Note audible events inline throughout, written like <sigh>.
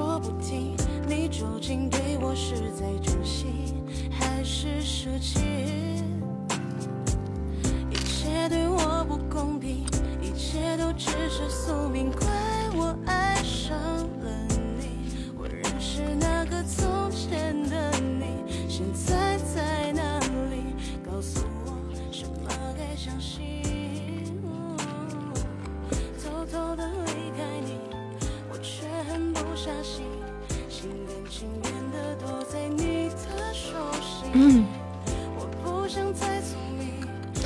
说不停，你究竟对我是在珍惜还是舍弃？一切对我不公平，一切都只是宿命，怪我爱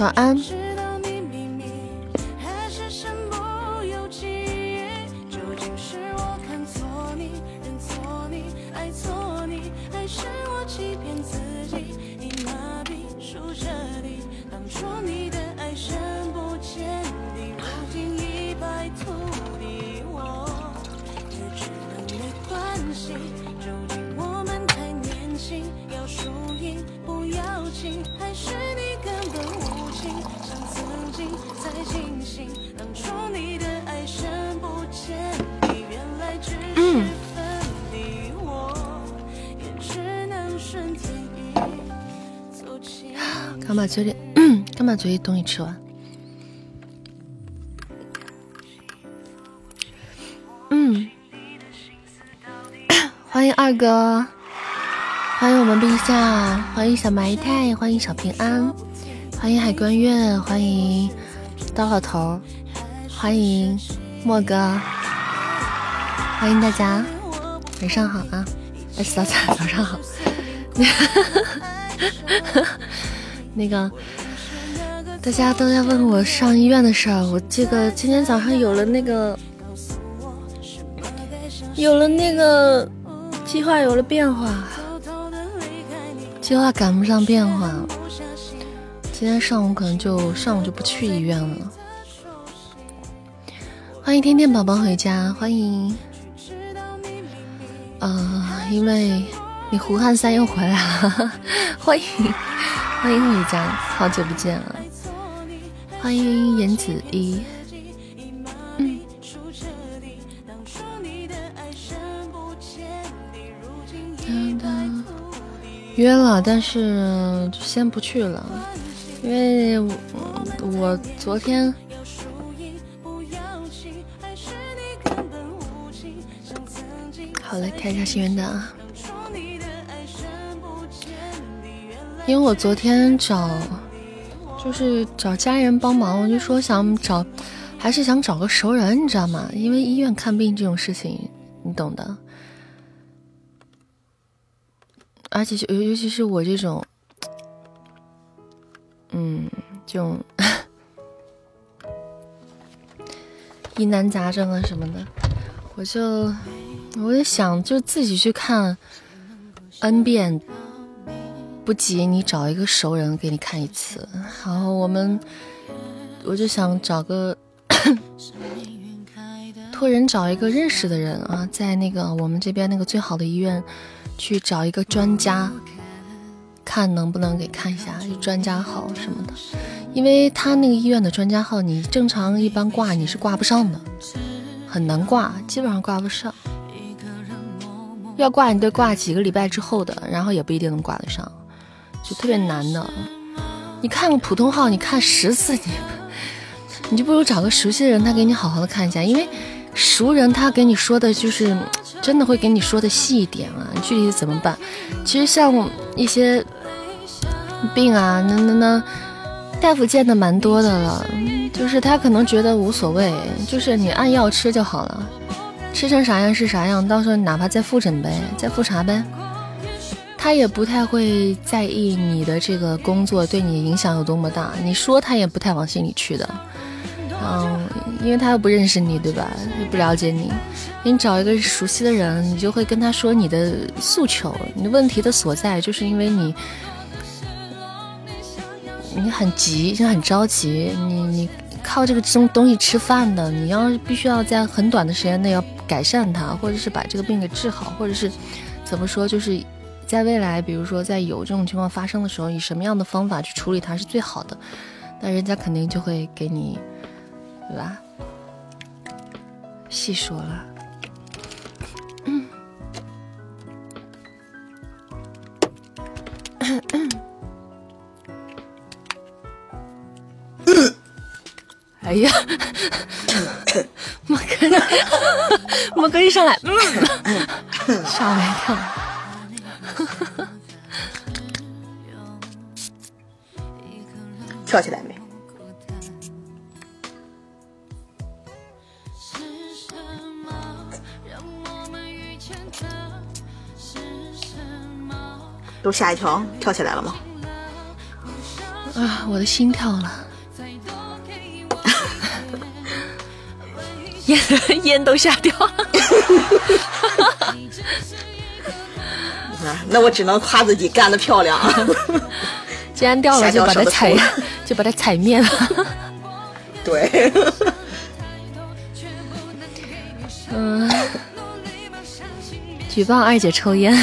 晚安。刚把嘴里东西吃完。嗯，<coughs> 欢迎二哥，欢迎我们陛下，欢迎小埋汰，欢迎小平安，欢迎海关月，欢迎刀老头，欢迎莫哥，欢迎大家，晚上好啊！哎，早早早上好。<laughs> 那个，大家都在问我上医院的事儿。我这个今天早上有了那个，有了那个计划，有了变化，计划赶不上变化。今天上午可能就上午就不去医院了。欢迎天天宝宝回家，欢迎。呃，因为你胡汉三又回来了，<laughs> 欢迎。欢迎回家，好久不见了。欢迎颜子一，嗯，约了，但是先不去了，因为我昨天好嘞，开一下心愿单啊。因为我昨天找，就是找家人帮忙，我就说想找，还是想找个熟人，你知道吗？因为医院看病这种事情，你懂的。而且尤尤其是我这种，嗯，这种疑难杂症啊什么的，我就我就想就自己去看 n 遍。不急，你找一个熟人给你看一次。然后我们，我就想找个托人找一个认识的人啊，在那个我们这边那个最好的医院去找一个专家，看能不能给看一下专家号什么的。因为他那个医院的专家号，你正常一般挂你是挂不上的，很难挂，基本上挂不上。要挂你得挂几个礼拜之后的，然后也不一定能挂得上。就特别难的，你看个普通号，你看十次你，你就不如找个熟悉的人，他给你好好的看一下，因为熟人他给你说的就是真的会给你说的细一点啊，具体怎么办？其实像一些病啊，那那那大夫见的蛮多的了，就是他可能觉得无所谓，就是你按药吃就好了，吃成啥样是啥样，到时候哪怕再复诊呗，再复查呗。他也不太会在意你的这个工作对你影响有多么大，你说他也不太往心里去的，嗯，因为他又不认识你，对吧？又不了解你，你找一个熟悉的人，你就会跟他说你的诉求，你的问题的所在，就是因为你，你很急，就很着急，你你靠这个东东西吃饭的，你要必须要在很短的时间内要改善它，或者是把这个病给治好，或者是怎么说，就是。在未来，比如说在有这种情况发生的时候，以什么样的方法去处理它是最好的？那人家肯定就会给你，对吧？细说了。哎呀，<laughs> 莫哥，莫哥一上来，吓我一跳。跳起来没？都吓一跳，跳起来了吗？啊，我的心跳了，<laughs> 烟 <laughs> 烟都吓掉了。<laughs> 那我只能夸自己干得漂亮。既然掉了，就把它踩，<laughs> 就把它踩灭了。对。<laughs> 嗯。举报二姐抽烟。<laughs>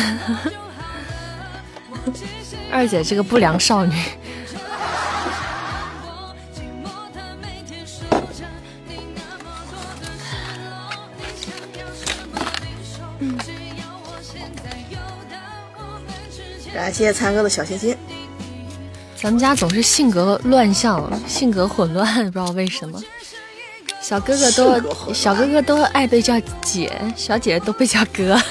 二姐这个不良少女。感谢残哥的小心心。咱们家总是性格乱象，性格混乱，<laughs> 不知道为什么。小哥哥都小哥哥都爱被叫姐，小姐姐都被叫哥。<laughs>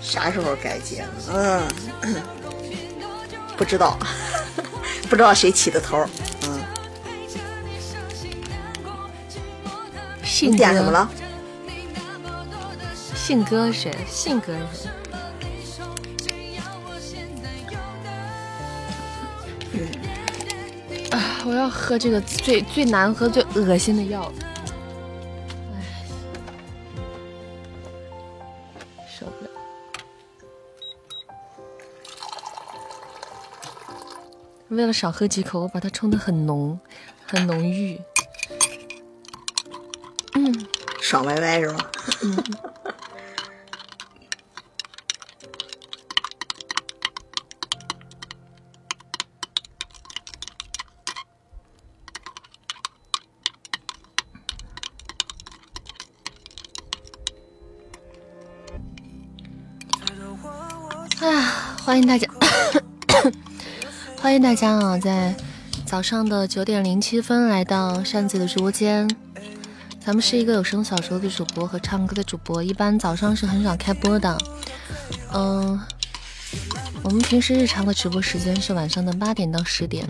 啥时候改结？嗯，不知道，<laughs> 不知道谁起的头。嗯，你点什么了？信哥谁？信鸽是谁？啊！我要喝这个最最难喝、最恶心的药。哎，受不了！为了少喝几口，我把它冲的很浓，很浓郁。嗯，爽歪歪是吧？嗯。欢迎大家，<coughs> 欢迎大家啊！在早上的九点零七分来到扇子的直播间。咱们是一个有声小说的主播和唱歌的主播，一般早上是很少开播的。嗯，我们平时日常的直播时间是晚上的八点到十点。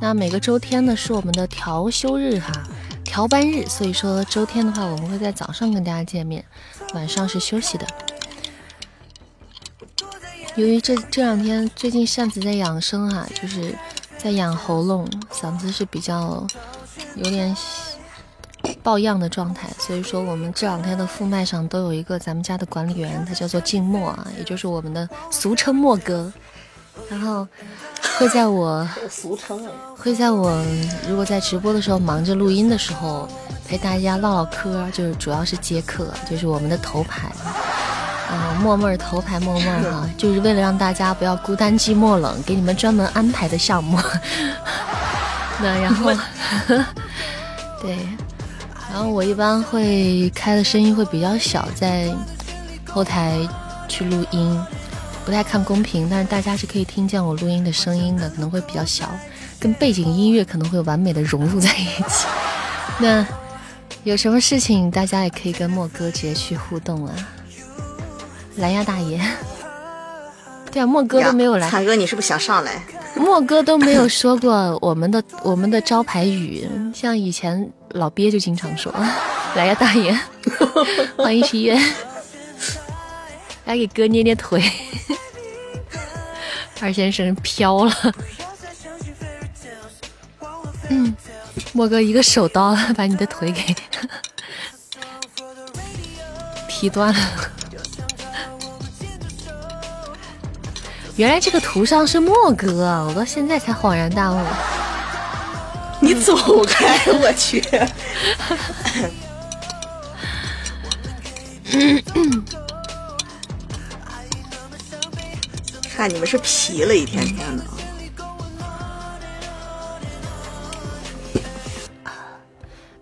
那每个周天呢是我们的调休日哈，调班日，所以说周天的话我们会在早上跟大家见面，晚上是休息的。由于这这两天最近扇子在养生哈，就是在养喉咙，嗓子是比较有点抱恙的状态，所以说我们这两天的副麦上都有一个咱们家的管理员，他叫做静默啊，也就是我们的俗称默哥，然后会在我 <laughs> 俗称会在我如果在直播的时候忙着录音的时候陪大家唠唠嗑，就是主要是接客，就是我们的头牌。啊，默默头牌默默哈，就是为了让大家不要孤单寂寞冷，给你们专门安排的项目。<laughs> 那然后，<laughs> 对，然后我一般会开的声音会比较小，在后台去录音，不太看公屏，但是大家是可以听见我录音的声音的，可能会比较小，跟背景音乐可能会完美的融入在一起。<laughs> 那有什么事情，大家也可以跟莫哥直接去互动啊。蓝牙大爷，对啊，莫哥都没有来。灿哥，你是不是想上来？<laughs> 莫哥都没有说过我们的我们的招牌语，像以前老鳖就经常说来呀大爷，<laughs> 欢迎七月，来给哥捏捏腿。二先生飘了，嗯，莫哥一个手刀 <laughs> 把你的腿给劈断了。原来这个图上是莫哥，我到现在才恍然大悟。<laughs> 你走开，我去！<laughs> 看你们是皮了一天天的。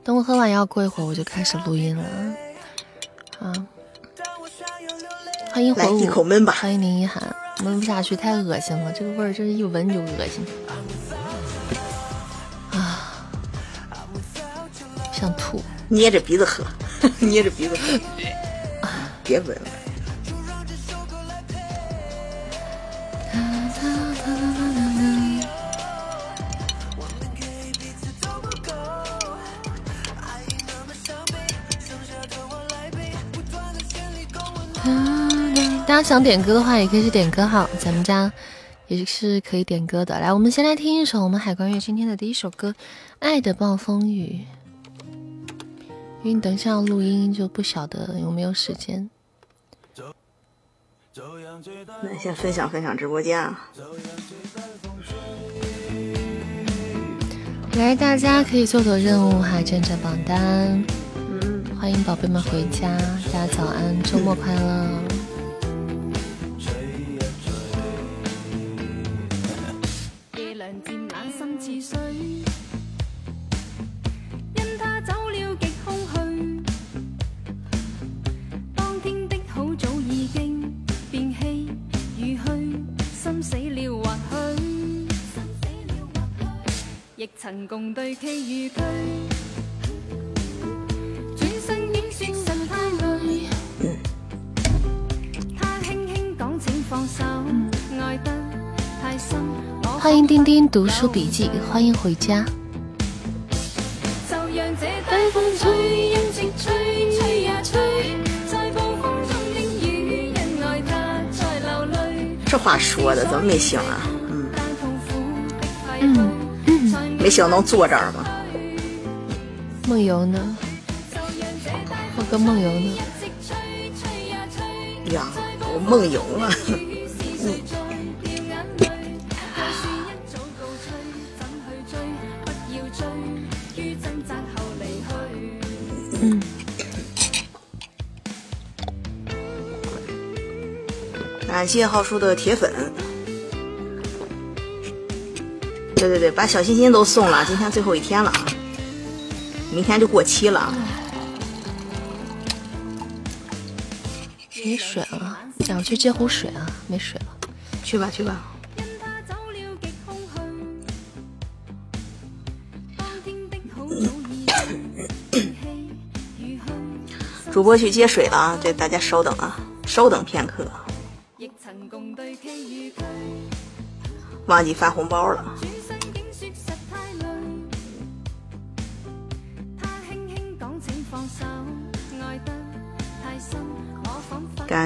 等我喝完药，过一会儿我就开始录音了。啊！欢迎火舞，一口闷吧。欢迎林一涵。闻不下去，太恶心了，这个味儿真是一闻就恶心啊，想吐。捏着鼻子喝，<laughs> 捏着鼻子喝，<laughs> 别闻了。家想点歌的话，也可以去点歌哈，咱们家也是可以点歌的。来，我们先来听一首我们海关月今天的第一首歌《爱的暴风雨》，因为你等一下要录音，就不晓得有没有时间。那先分享分享直播间啊！来，大家可以做做任务哈，站站榜单。嗯，欢迎宝贝们回家，大家早安，周末快乐。亦曾共對棋與駒，轉身。他輕輕講請放手，愛得太深。歡迎丁丁读书笔记，欢迎回家。就讓這大風吹，任情吹，吹呀吹，在暴風中的怎么没醒啊？沒想到坐这儿吗？梦游呢？我跟梦游呢？呀，我梦游了。嗯。感谢浩叔的铁粉。對對對，把小心心都送了，今天最后一天了啊，明天就过期了。没水了，想去接壶水啊，没水了，去吧去吧。<coughs> 主播去接水了啊，这大家稍等啊，稍等片刻。忘记发红包了。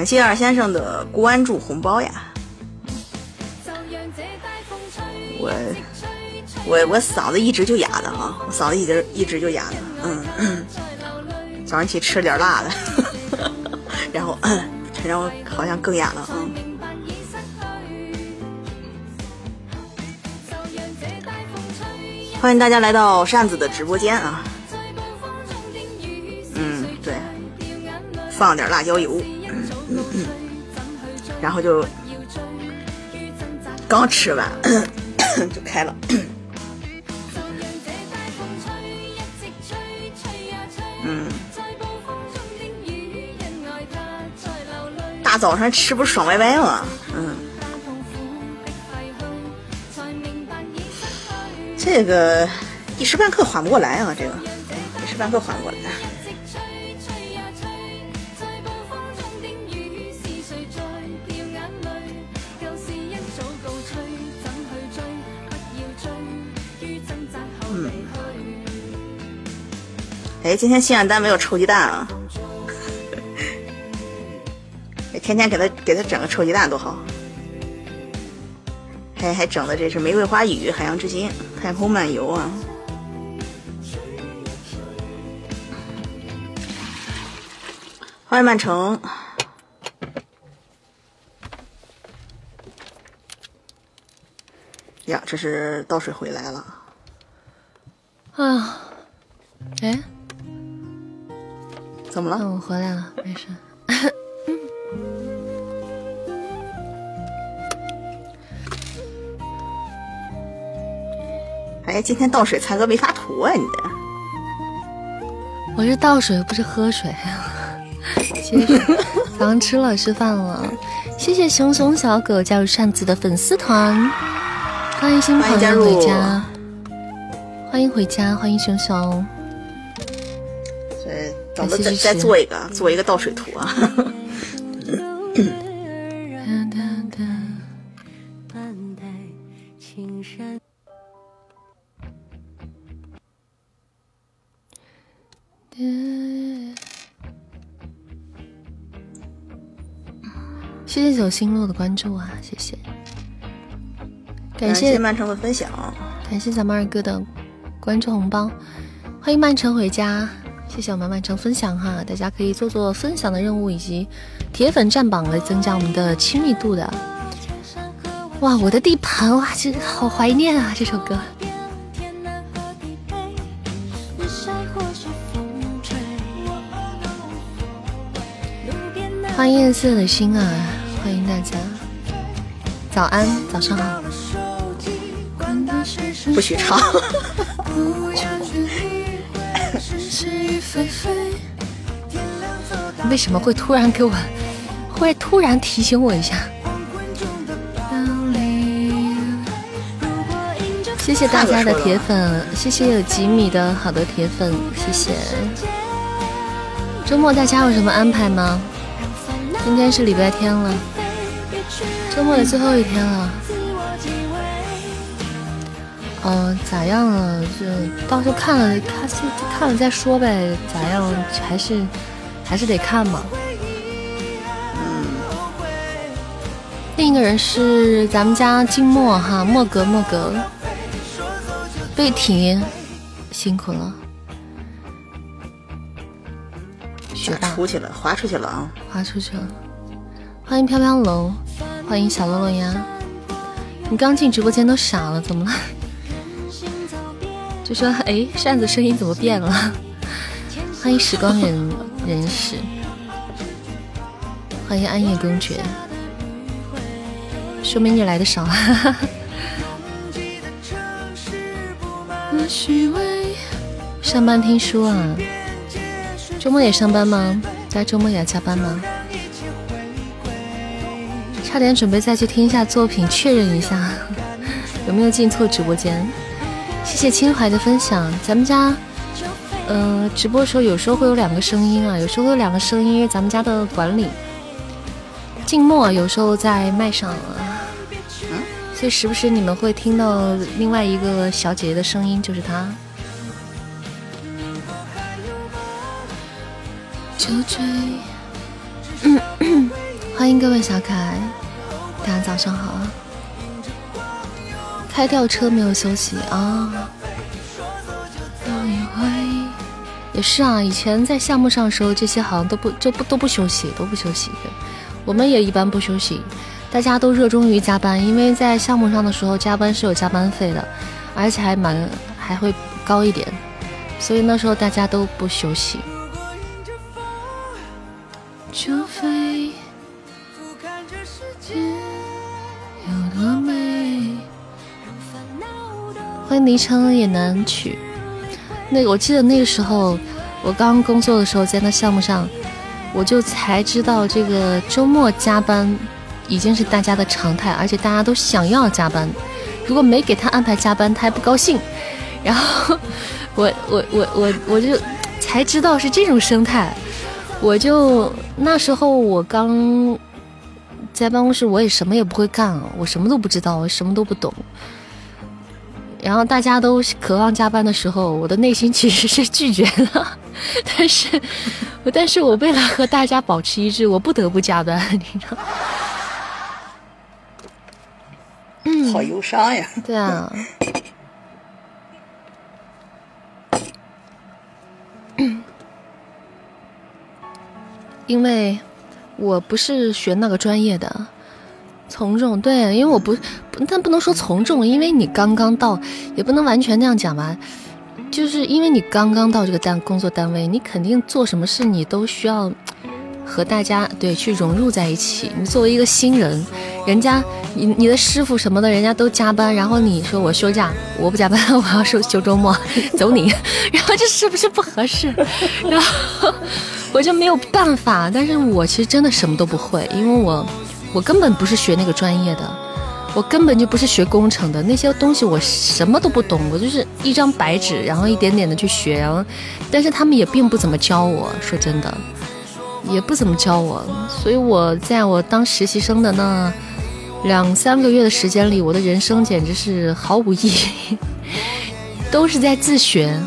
感谢二先生的关注红包呀！我我我嗓子一直就哑的哈，我嗓子一直一直就哑的，嗯，早上起吃了點辣的，<laughs> 然后然后好像更哑了，嗯。欢迎大家来到扇子的直播间啊！嗯，对，放点辣椒油。嗯，然后就刚吃完 <coughs> 就开了。嗯，大早上吃不爽歪歪吗？嗯，这个一时半刻缓不过来啊，这个一时半刻缓不过来。哎，今天心愿单没有臭鸡蛋啊！<laughs> 天天给他给他整个臭鸡蛋多好，還還整的这是玫瑰花语、海洋之心、太空漫游啊！欢迎曼城呀，这是倒水回来了啊！哎。怎么了？嗯，我回来了，没事。<laughs> 哎，今天倒水，才哥没发图啊！你这，我是倒水，不是喝水。其實早上吃了，吃饭了。谢谢熊熊小狗加入扇子的粉丝团，欢迎新朋友回家，欢迎回家，欢迎熊熊。对，等着再再做一个，做一个倒水图啊。谢谢九星路的关注啊，谢谢，感谢曼城的分享，感谢咱们二哥的关注红包，欢迎曼城回家，谢谢我们曼城分享哈，大家可以做做分享的任务以及铁粉占榜来增加我们的亲密度的。哇，我的地盘哇，这好怀念啊这首歌。欢迎夜色的心啊。欢迎大家，早安，早上好。不许唱。<laughs> 为什么会突然给我，会突然提醒我一下？谢谢大家的铁粉，谢谢有几米的好的铁粉，谢谢。周末大家有什么安排吗？今天是礼拜天了。周末的最后一天了，嗯，咋样了？就到时候看了，看看了再说呗。咋样？还是还是得看嘛。嗯。另一个人是咱们家静默哈，莫格莫格，贝婷，辛苦了。雪出去了，滑出去了啊！滑出去了。欢迎飘飘龙。欢迎小洛洛呀！你刚进直播间都傻了，怎么了？<laughs> 就说哎，扇子声音怎么变了？<laughs> 欢迎时光人人士，欢迎暗夜公爵，说明你来的少。<laughs> 上班听书啊？周末也上班吗？在周末也要加班吗？差点准备再去听一下作品，确认一下 <laughs> 有没有进错直播间。谢谢清怀的分享。咱们家，嗯，直播的时候有时候会有两个声音啊，有时候会有两个声音，因为咱们家的管理。静默有时候在麦上啊，所以时不时你们会听到另外一个小姐姐的声音，就是她。就追，欢迎各位小可爱。大家早上好啊！开吊车没有休息啊？也是啊，以前在项目上的时候，这些好像都不就不都不休息，都不休息。我们也一般不休息，大家都热衷于加班，因为在项目上的时候加班是有加班费的，而且还蛮还会高一点，所以那时候大家都不休息。就飞。欢迎昵称也难取。那我记得那个时候，我刚工作的时候，在那项目上，我就才知道这个周末加班已经是大家的常态，而且大家都想要加班。如果没给他安排加班，他还不高兴。然后我我我我我就才知道是这种生态。我就那时候我刚。在办公室，我也什么也不会干，我什么都不知道，我什么都不懂。然后大家都渴望加班的时候，我的内心其实是拒绝的。但是，但是我为了和大家保持一致，我不得不加班，你知道？嗯，好忧伤呀。对啊。<clears throat> 因为。我不是学那个专业的，从众对，因为我不，但不能说从众，因为你刚刚到，也不能完全那样讲吧，就是因为你刚刚到这个单工作单位，你肯定做什么事你都需要和大家对去融入在一起。你作为一个新人，人家你你的师傅什么的，人家都加班，然后你说我休假，我不加班，<laughs> 我要休休周末，<laughs> 走你，<laughs> 然后这是不是不合适？然后。我就没有办法，但是我其实真的什么都不会，因为我我根本不是学那个专业的，我根本就不是学工程的，那些东西我什么都不懂，我就是一张白纸，然后一点点的去学，然后，但是他们也并不怎么教我，说真的，也不怎么教我，所以我在我当实习生的那两三个月的时间里，我的人生简直是毫无意义，<laughs> 都是在自学。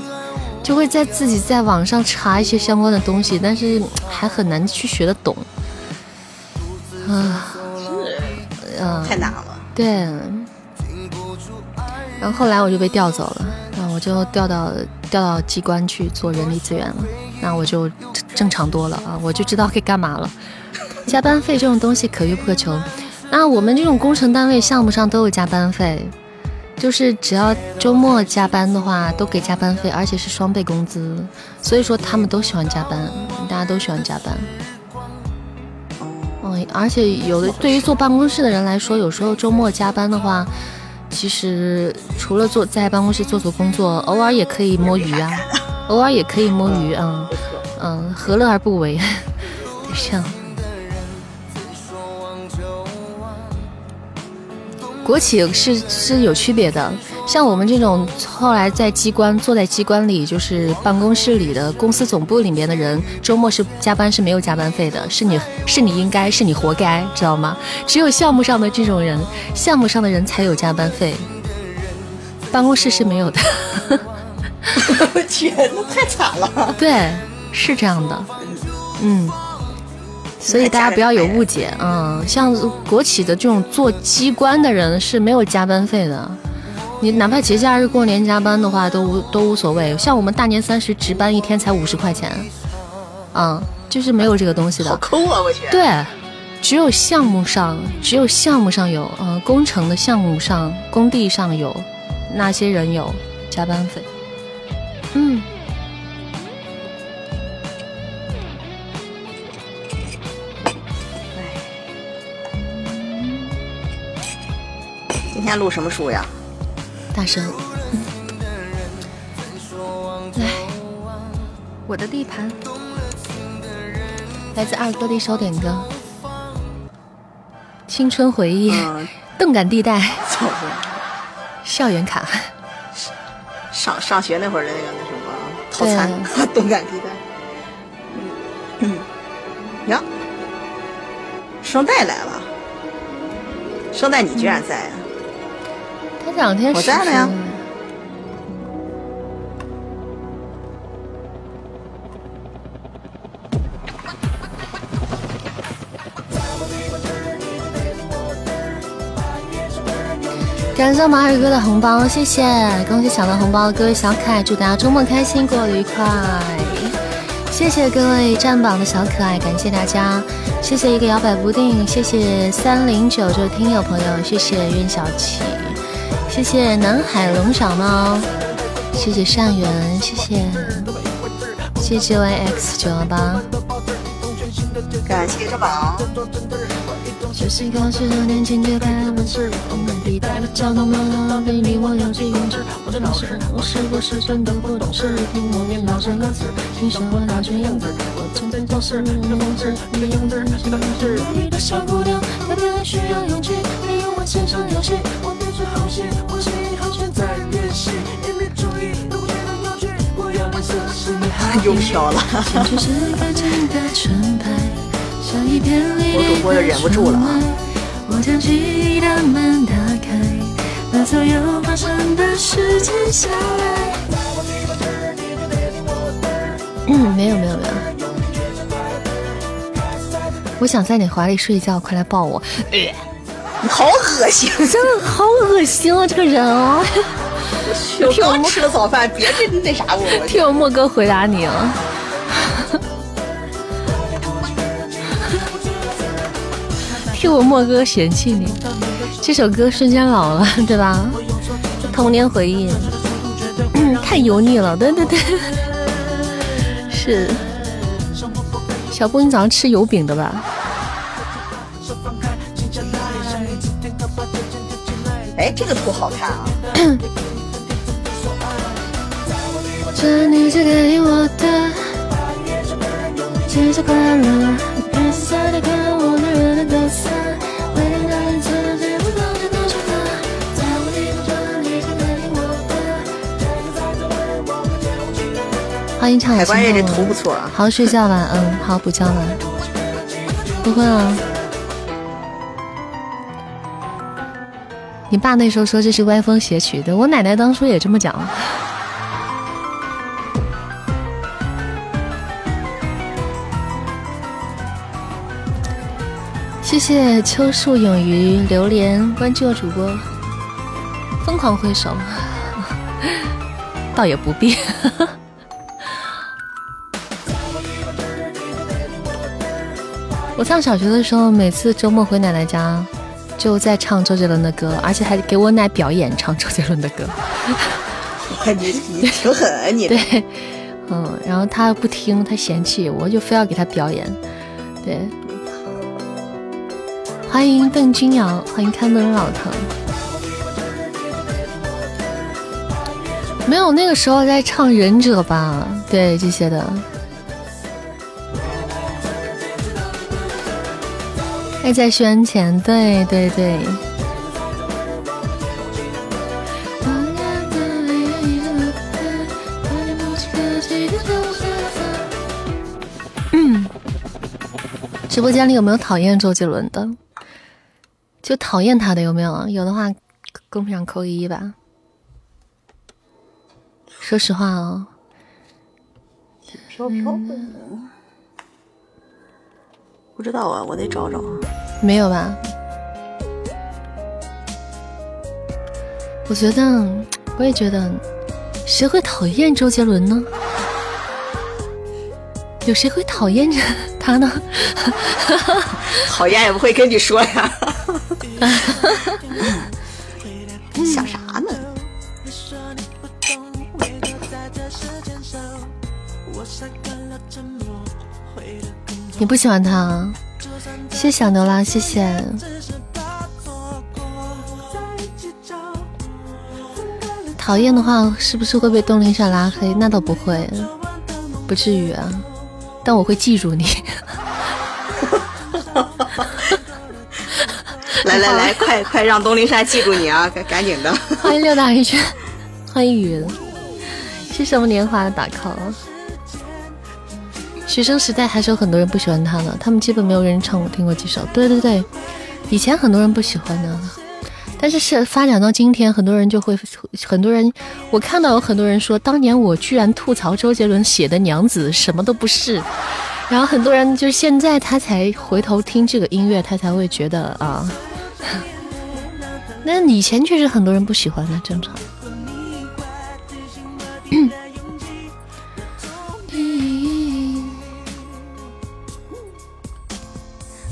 就会在自己在网上查一些相关的东西，但是还很难去学得懂。啊，嗯，太难了。对。然后后来我就被调走了，那我就调到调到机关去做人力资源了，那我就正常多了啊，我就知道可以干嘛了。<laughs> 加班费这种东西可遇不可求，那我们这种工程单位项目上都有加班费。就是只要周末加班的话，都给加班费，而且是双倍工资。所以说他们都喜欢加班，大家都喜欢加班。而且有的对于坐办公室的人来说，有时候周末加班的话，其实除了坐在办公室做做工作，偶尔也可以摸鱼啊，偶尔也可以摸鱼，嗯嗯，何乐而不为？<laughs> 这样。国企是是有区别的，像我们这种后来在机关坐在机关里，就是办公室里的公司总部里面的人，周末是加班是没有加班费的，是你是你应该是你活该，知道吗？只有项目上的这种人，项目上的人才有加班费，办公室是没有的。<laughs> 我天，那太惨了。对，是这样的，嗯。所以大家不要有误解，嗯，像国企的这种做机关的人是没有加班费的，你哪怕节假日过年加班的话都无都无所谓。像我们大年三十值班一天才五十块钱，嗯，就是没有这个东西的。<laughs> 好抠啊！我去。对，只有项目上，只有项目上有，嗯，工程的项目上，工地上有，那些人有加班费，嗯。今天录什么书呀？大声！来，我的地盘，来自二哥的一首点歌，青春回忆，动感地带，校园卡，上上学那会儿的那个那什么套餐，<laughs> 动感地带。嗯，呀，声带来了，声带你居然在。这两天我在了呀。感谢马尔哥的红包，谢谢！恭喜抢到红包的各位小可爱，祝大家周末开心，过得愉快！谢谢各位占榜的小可爱，感谢大家！谢谢一个摇摆不定，谢谢三零九这位听友朋友，谢谢苑小琪。谢谢南海龙小猫，谢谢善缘，谢谢，谢谢 YX 九幺八，感谢这宝。这是考试的年轻绝代文士，我们地带的交通马路，给你我有几公尺。我的老师，我是不是真的不懂事？听我念老生歌词，听说我那句样子，我曾经做事，你的梦子，你的样子，你的名字。你的小姑娘，特别需要勇气，没有我线上游戏。<laughs> 又飘了，我主播又忍不住了啊！嗯，没有没有没有，我想在你怀里睡觉，快来抱我！<laughs> 你好恶心，真的好恶心啊！这个人哦。<laughs> 听我吃了早饭，别这那啥我。<laughs> 听我莫哥回答你啊！<laughs> 听我莫哥嫌弃你，这首歌瞬间老了，对吧？童年回忆，太油腻了，对对对，是。小布，你早上吃油饼的吧？哎，这个图好看啊！欢迎唱海不哥，好好睡觉吧，嗯，好补觉了，不困了。你爸那时候说这是歪风邪曲的，我奶奶当初也这么讲。谢谢秋树勇于榴莲关注主播，疯狂挥手，<laughs> 倒也不必。<laughs> 我上小学的时候，每次周末回奶奶家。就在唱周杰伦的歌，而且还给我奶表演唱周杰伦的歌。你你挺狠啊你！<laughs> 对，嗯，然后他不听，他嫌弃，我就非要给他表演。对，欢迎邓君瑶，欢迎开门老疼。没有，那个时候在唱忍者吧？对，这些的。还在宣前，对对对。嗯，直播间里有没有讨厌周杰伦的？就讨厌他的有没有？有的话，公屏上扣个一吧。说实话哦。不知道啊，我得找找。没有吧？我觉得，我也觉得，谁会讨厌周杰伦呢？有谁会讨厌着 <laughs> 他呢？<laughs> 讨厌也不会跟你说呀。<laughs> 想啥呢？你不喜欢他？谢谢小牛啦，谢谢。讨厌的话，是不是会被东林善拉黑？那倒不会，不至于啊。但我会记住你。<laughs> 来来来，快快让东林山记住你啊！赶赶紧的。<laughs> 欢迎六大一圈，欢迎雨，是什么年华的打 call？学生时代还是有很多人不喜欢他的，他们基本没有人唱过听过几首。对对对，以前很多人不喜欢的，但是是发展到今天，很多人就会很多人，我看到有很多人说，当年我居然吐槽周杰伦写的娘子什么都不是，然后很多人就是现在他才回头听这个音乐，他才会觉得啊，<laughs> 那以前确实很多人不喜欢的，正常。<laughs>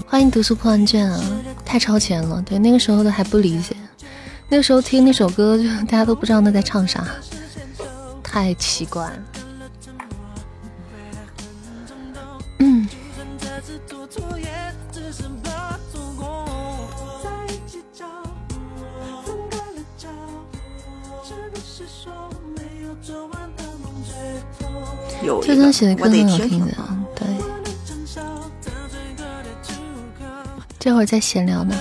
欢迎读书破万卷啊！太超前了，对那个时候都还不理解，那个时候听那首歌就大家都不知道那在唱啥，太奇怪。嗯。有这张写的歌很好听的，这会儿在闲聊呢，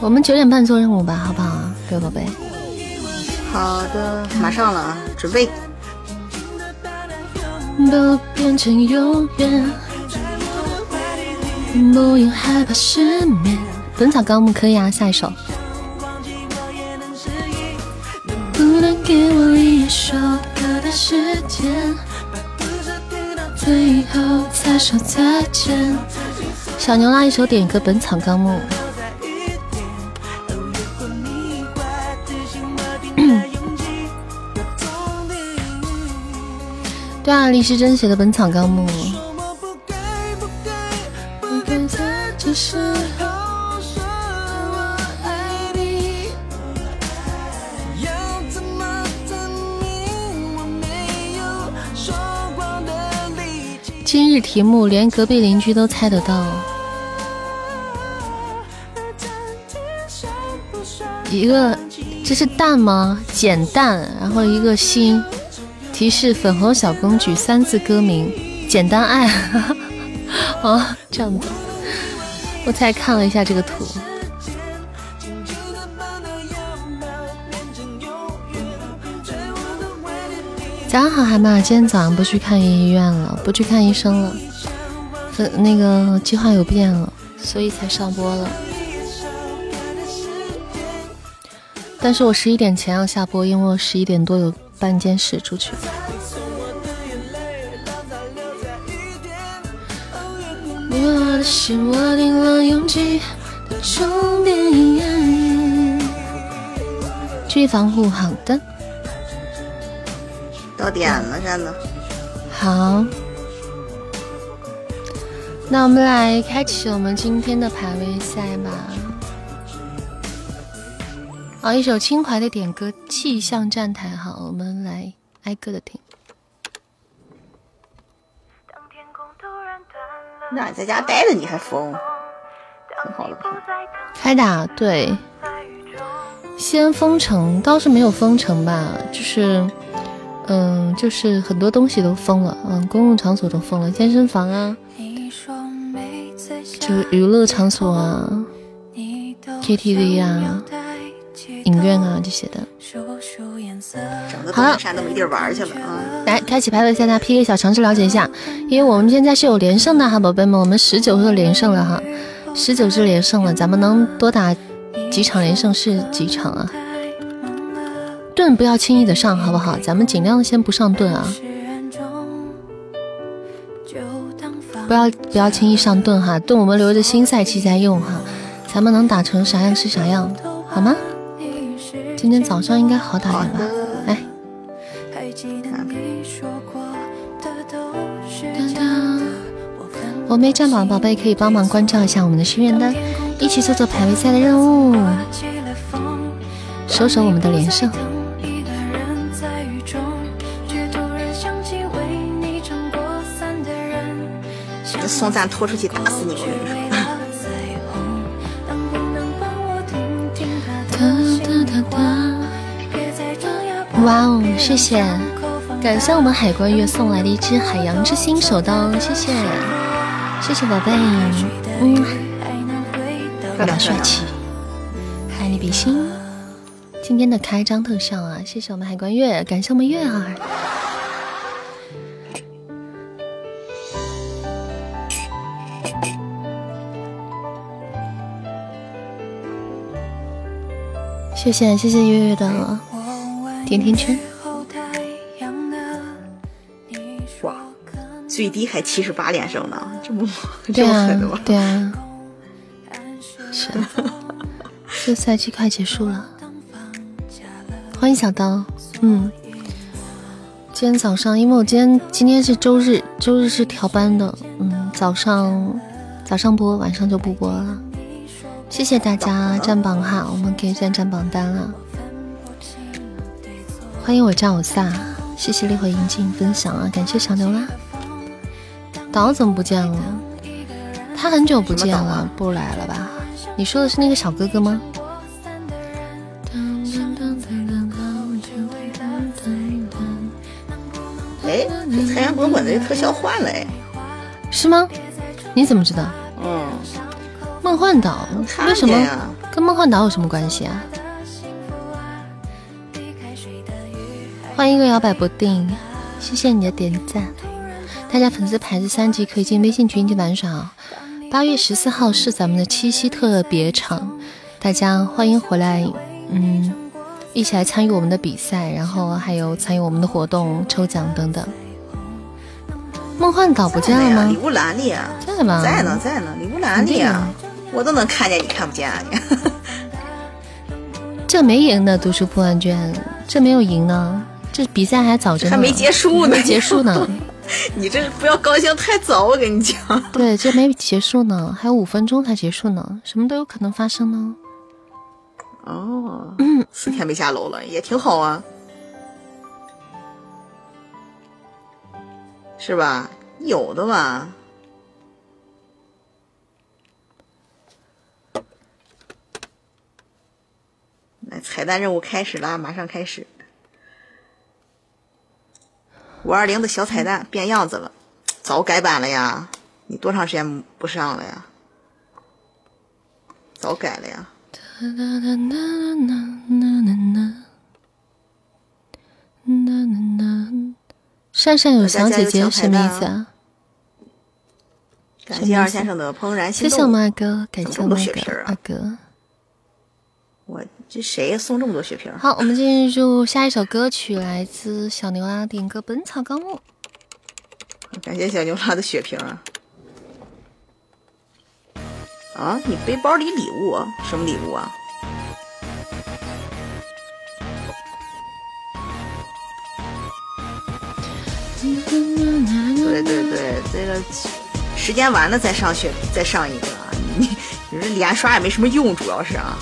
我们九点半做任务吧，好不好，各位宝贝？好的，马上了啊，准备。都变成永远，不用害怕失眠。本草纲目可以啊，下一首。不能给我一首歌的时间，最后才说再见。小牛拉一首点歌《本草纲目》。对啊，李时珍写的《本草纲目》。今日题目连隔壁邻居都猜得到。一个，这是蛋吗？简蛋，然后一个心。提示：粉红小公举三字歌名，简单爱。<laughs> 哦，这样子。我才看了一下这个图。早上好，海马。今天早上不去看医院了，不去看医生了，分那个计划有变了，所以才上播了。但是我十一点前要下播，因为我十一点多有办件事出去。我的心握定了的终点。注意防护，好的。到点了，真的。好，那我们来开启我们今天的排位赛吧。啊，一首轻怀的点歌《气象站台》。好，我们来挨个的听。那你在家待着你还疯？很好了吧？开打对，先封城倒是没有封城吧，就是，嗯，就是很多东西都封了，嗯，公共场所都封了，健身房啊，就娱乐场所啊，KTV 啊，影院啊这些的。好了，山都没地儿玩去了啊！来，开启排位赛，大家 PK 小尝试了解一下，因为我们现在是有连胜的哈，宝贝们，我们十九个连胜了哈，十九只连胜了，咱们能多打几场连胜是几场啊？盾不要轻易的上，好不好？咱们尽量先不上盾啊，不要不要轻易上盾哈，盾我们留着新赛季再用哈，咱们能打成啥样是啥样，好吗？今天早上应该好打点吧？来，我没占榜，宝贝可以帮忙关照一下我们的心愿单，一起做做排位赛的任务，收收我们的连胜。送赞拖出去打死你！哇哦，谢谢，感谢我们海关月送来的一只海洋之心手刀，谢谢，谢谢宝贝，嗯，有点帅气，爱你比心，今天的开张特效啊，谢谢我们海关月，感谢我们月儿，谢谢谢谢月月的。甜甜圈，哇，最低还七十八连胜呢，这么这么狠的吗？对啊，是，<laughs> 这赛季快结束了，欢迎小刀，嗯，今天早上，因为我今天今天是周日，周日是调班的，嗯，早上早上播，晚上就不播了，谢谢大家占榜哈，我们可以先占榜单了。欢迎我叫我萨，谢谢烈火银镜分享啊，感谢小牛啦。岛怎么不见了？他很久不见了，不来了吧？你说的是那个小哥哥吗？哎，这太阳滚滚的特效换了哎，是吗？你怎么知道？嗯，梦幻岛为什么跟梦幻岛有什么关系啊？欢迎一个摇摆不定，谢谢你的点赞。大家粉丝牌子三级可以进微信群一起玩耍。八月十四号是咱们的七夕特别场，大家欢迎回来，嗯，一起来参与我们的比赛，然后还有参与我们的活动、抽奖等等。梦幻岛不见了吗？礼物栏里啊，在吗？在呢，在呢，礼物栏里啊，我都能看见，你看不见啊你？这没赢呢，读书破万卷，这没有赢呢。这比赛还早着呢，还没结束呢，没结束呢。<laughs> 你这不要高兴太早，我跟你讲。<laughs> 对，这没结束呢，还有五分钟才结束呢，什么都有可能发生呢。哦，四天没下楼了，也挺好啊，是吧？有的吧。来，彩蛋任务开始啦，马上开始。五二零的小彩蛋变样子了，早改版了呀！你多长时间不上了呀？早改了呀！善善有小姐姐什么意思啊？感谢二先生的怦然心动。谢谢我们二哥，感谢我们二哥。这谁送这么多血瓶？好，我们进入下一首歌曲，来自小牛拉点歌《本草纲目》。<laughs> 感谢小牛拉的血瓶啊！啊，你背包里礼物？什么礼物啊？对对对，这个时间完了再上血，再上一个。你你这连刷也没什么用，主要是啊。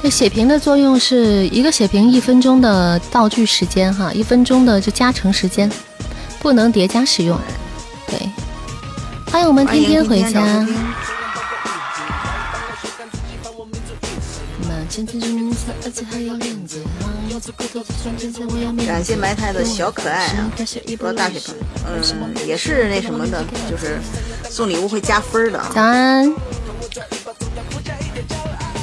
这血瓶的作用是一个血瓶一分钟的道具时间哈，一分钟的就加成时间，不能叠加使用。对，欢迎我们天天回家。感谢埋汰的小可爱啊，多大血瓶？嗯，也是那什么的，就是送礼物会加分的。早安。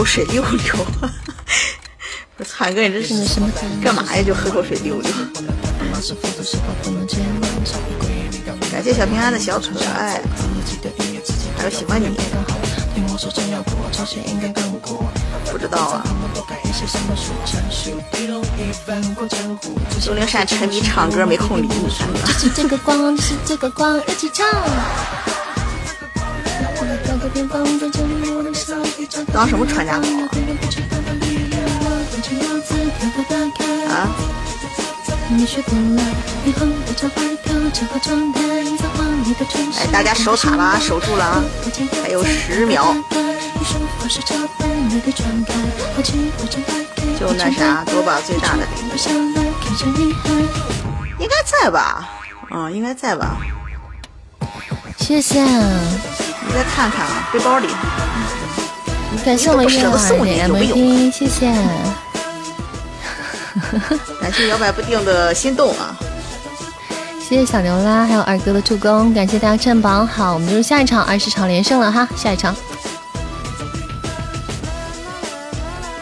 口水溜溜。我灿哥，你这是什么？干嘛呀？就喝口水溜溜。感谢小平安的小可爱，还有喜欢你。<laughs> <laughs> 不知道啊。周灵善沉迷唱歌，没空理你。是这个光，是这个光，一起唱。当什么传家宝啊？哎，大家守塔了，守住了啊！还有十秒，就那啥，多把最大的应该在吧？嗯，应该在吧？谢谢，你再看看啊，背包里。感谢我们月华的 MVP，谢谢。<laughs> 感谢摇摆不定的心动啊！谢谢小牛啦，还有二哥的助攻，感谢大家占榜。好，我们就是下一场二十场连胜了哈，下一场。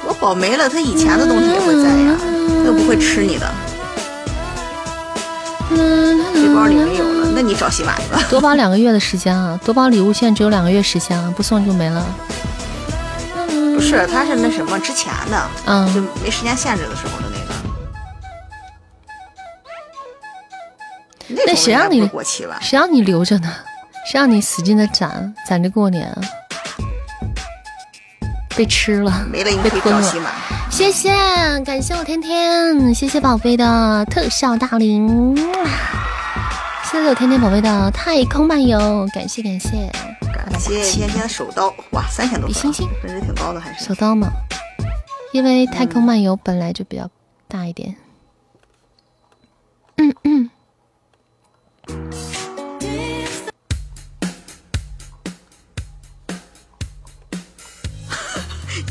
我宝没了，他以前的东西也会在呀，他又不会吃你的。背包里没有了，那你找洗碗去吧。多宝两个月的时间啊，多宝礼物现在只有两个月时间啊，不送就没了。不是，他是那什么之前的，嗯，就没时间限制的时候的那个。那谁让你过期了？谁让你留着呢？谁让你使劲的攒攒着过年？被吃了，没了，被吞了。谢谢，感谢我天天，谢谢宝贝的特效大铃，谢谢我天天宝贝的太空漫游，感谢感谢。感谢天天的手刀，哇，三千多，比星星分值挺高的，还是手刀嘛？因为太空漫游本来就比较大一点。嗯嗯。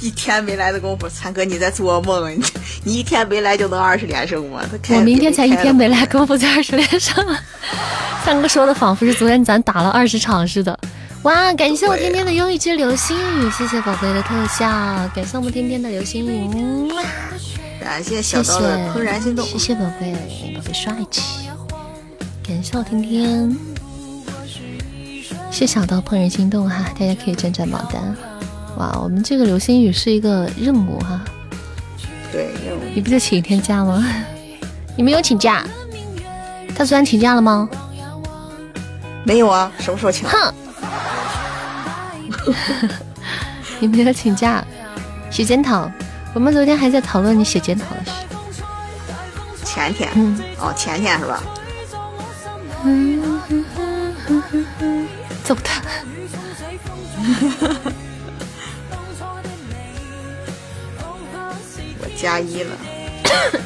一天没来的功夫，三哥你在做梦？你你一天没来就能二十连胜吗？我明天才一天没来，功夫就二十连胜了。<laughs> 三哥说的仿佛是昨天咱打了二十场似的。哇！感谢我天天的忧郁之流星雨，谢谢宝贝的特效，感谢我们天天的流星雨，感谢小刀的怦然心动，谢谢宝贝，宝贝帅气，感谢我天天，谢小刀怦然心动哈，大家可以转转榜单。哇，我们这个流星雨是一个任务哈，对任务，你不就请一天假吗？<laughs> 你没有请假，他昨天请假了吗？没有啊，什么时候请？哼。<laughs> 你没有请假，写检讨。我们昨天还在讨论你写检讨的事。前天，嗯，哦，前天是吧？揍他！<laughs> 加一了，<coughs>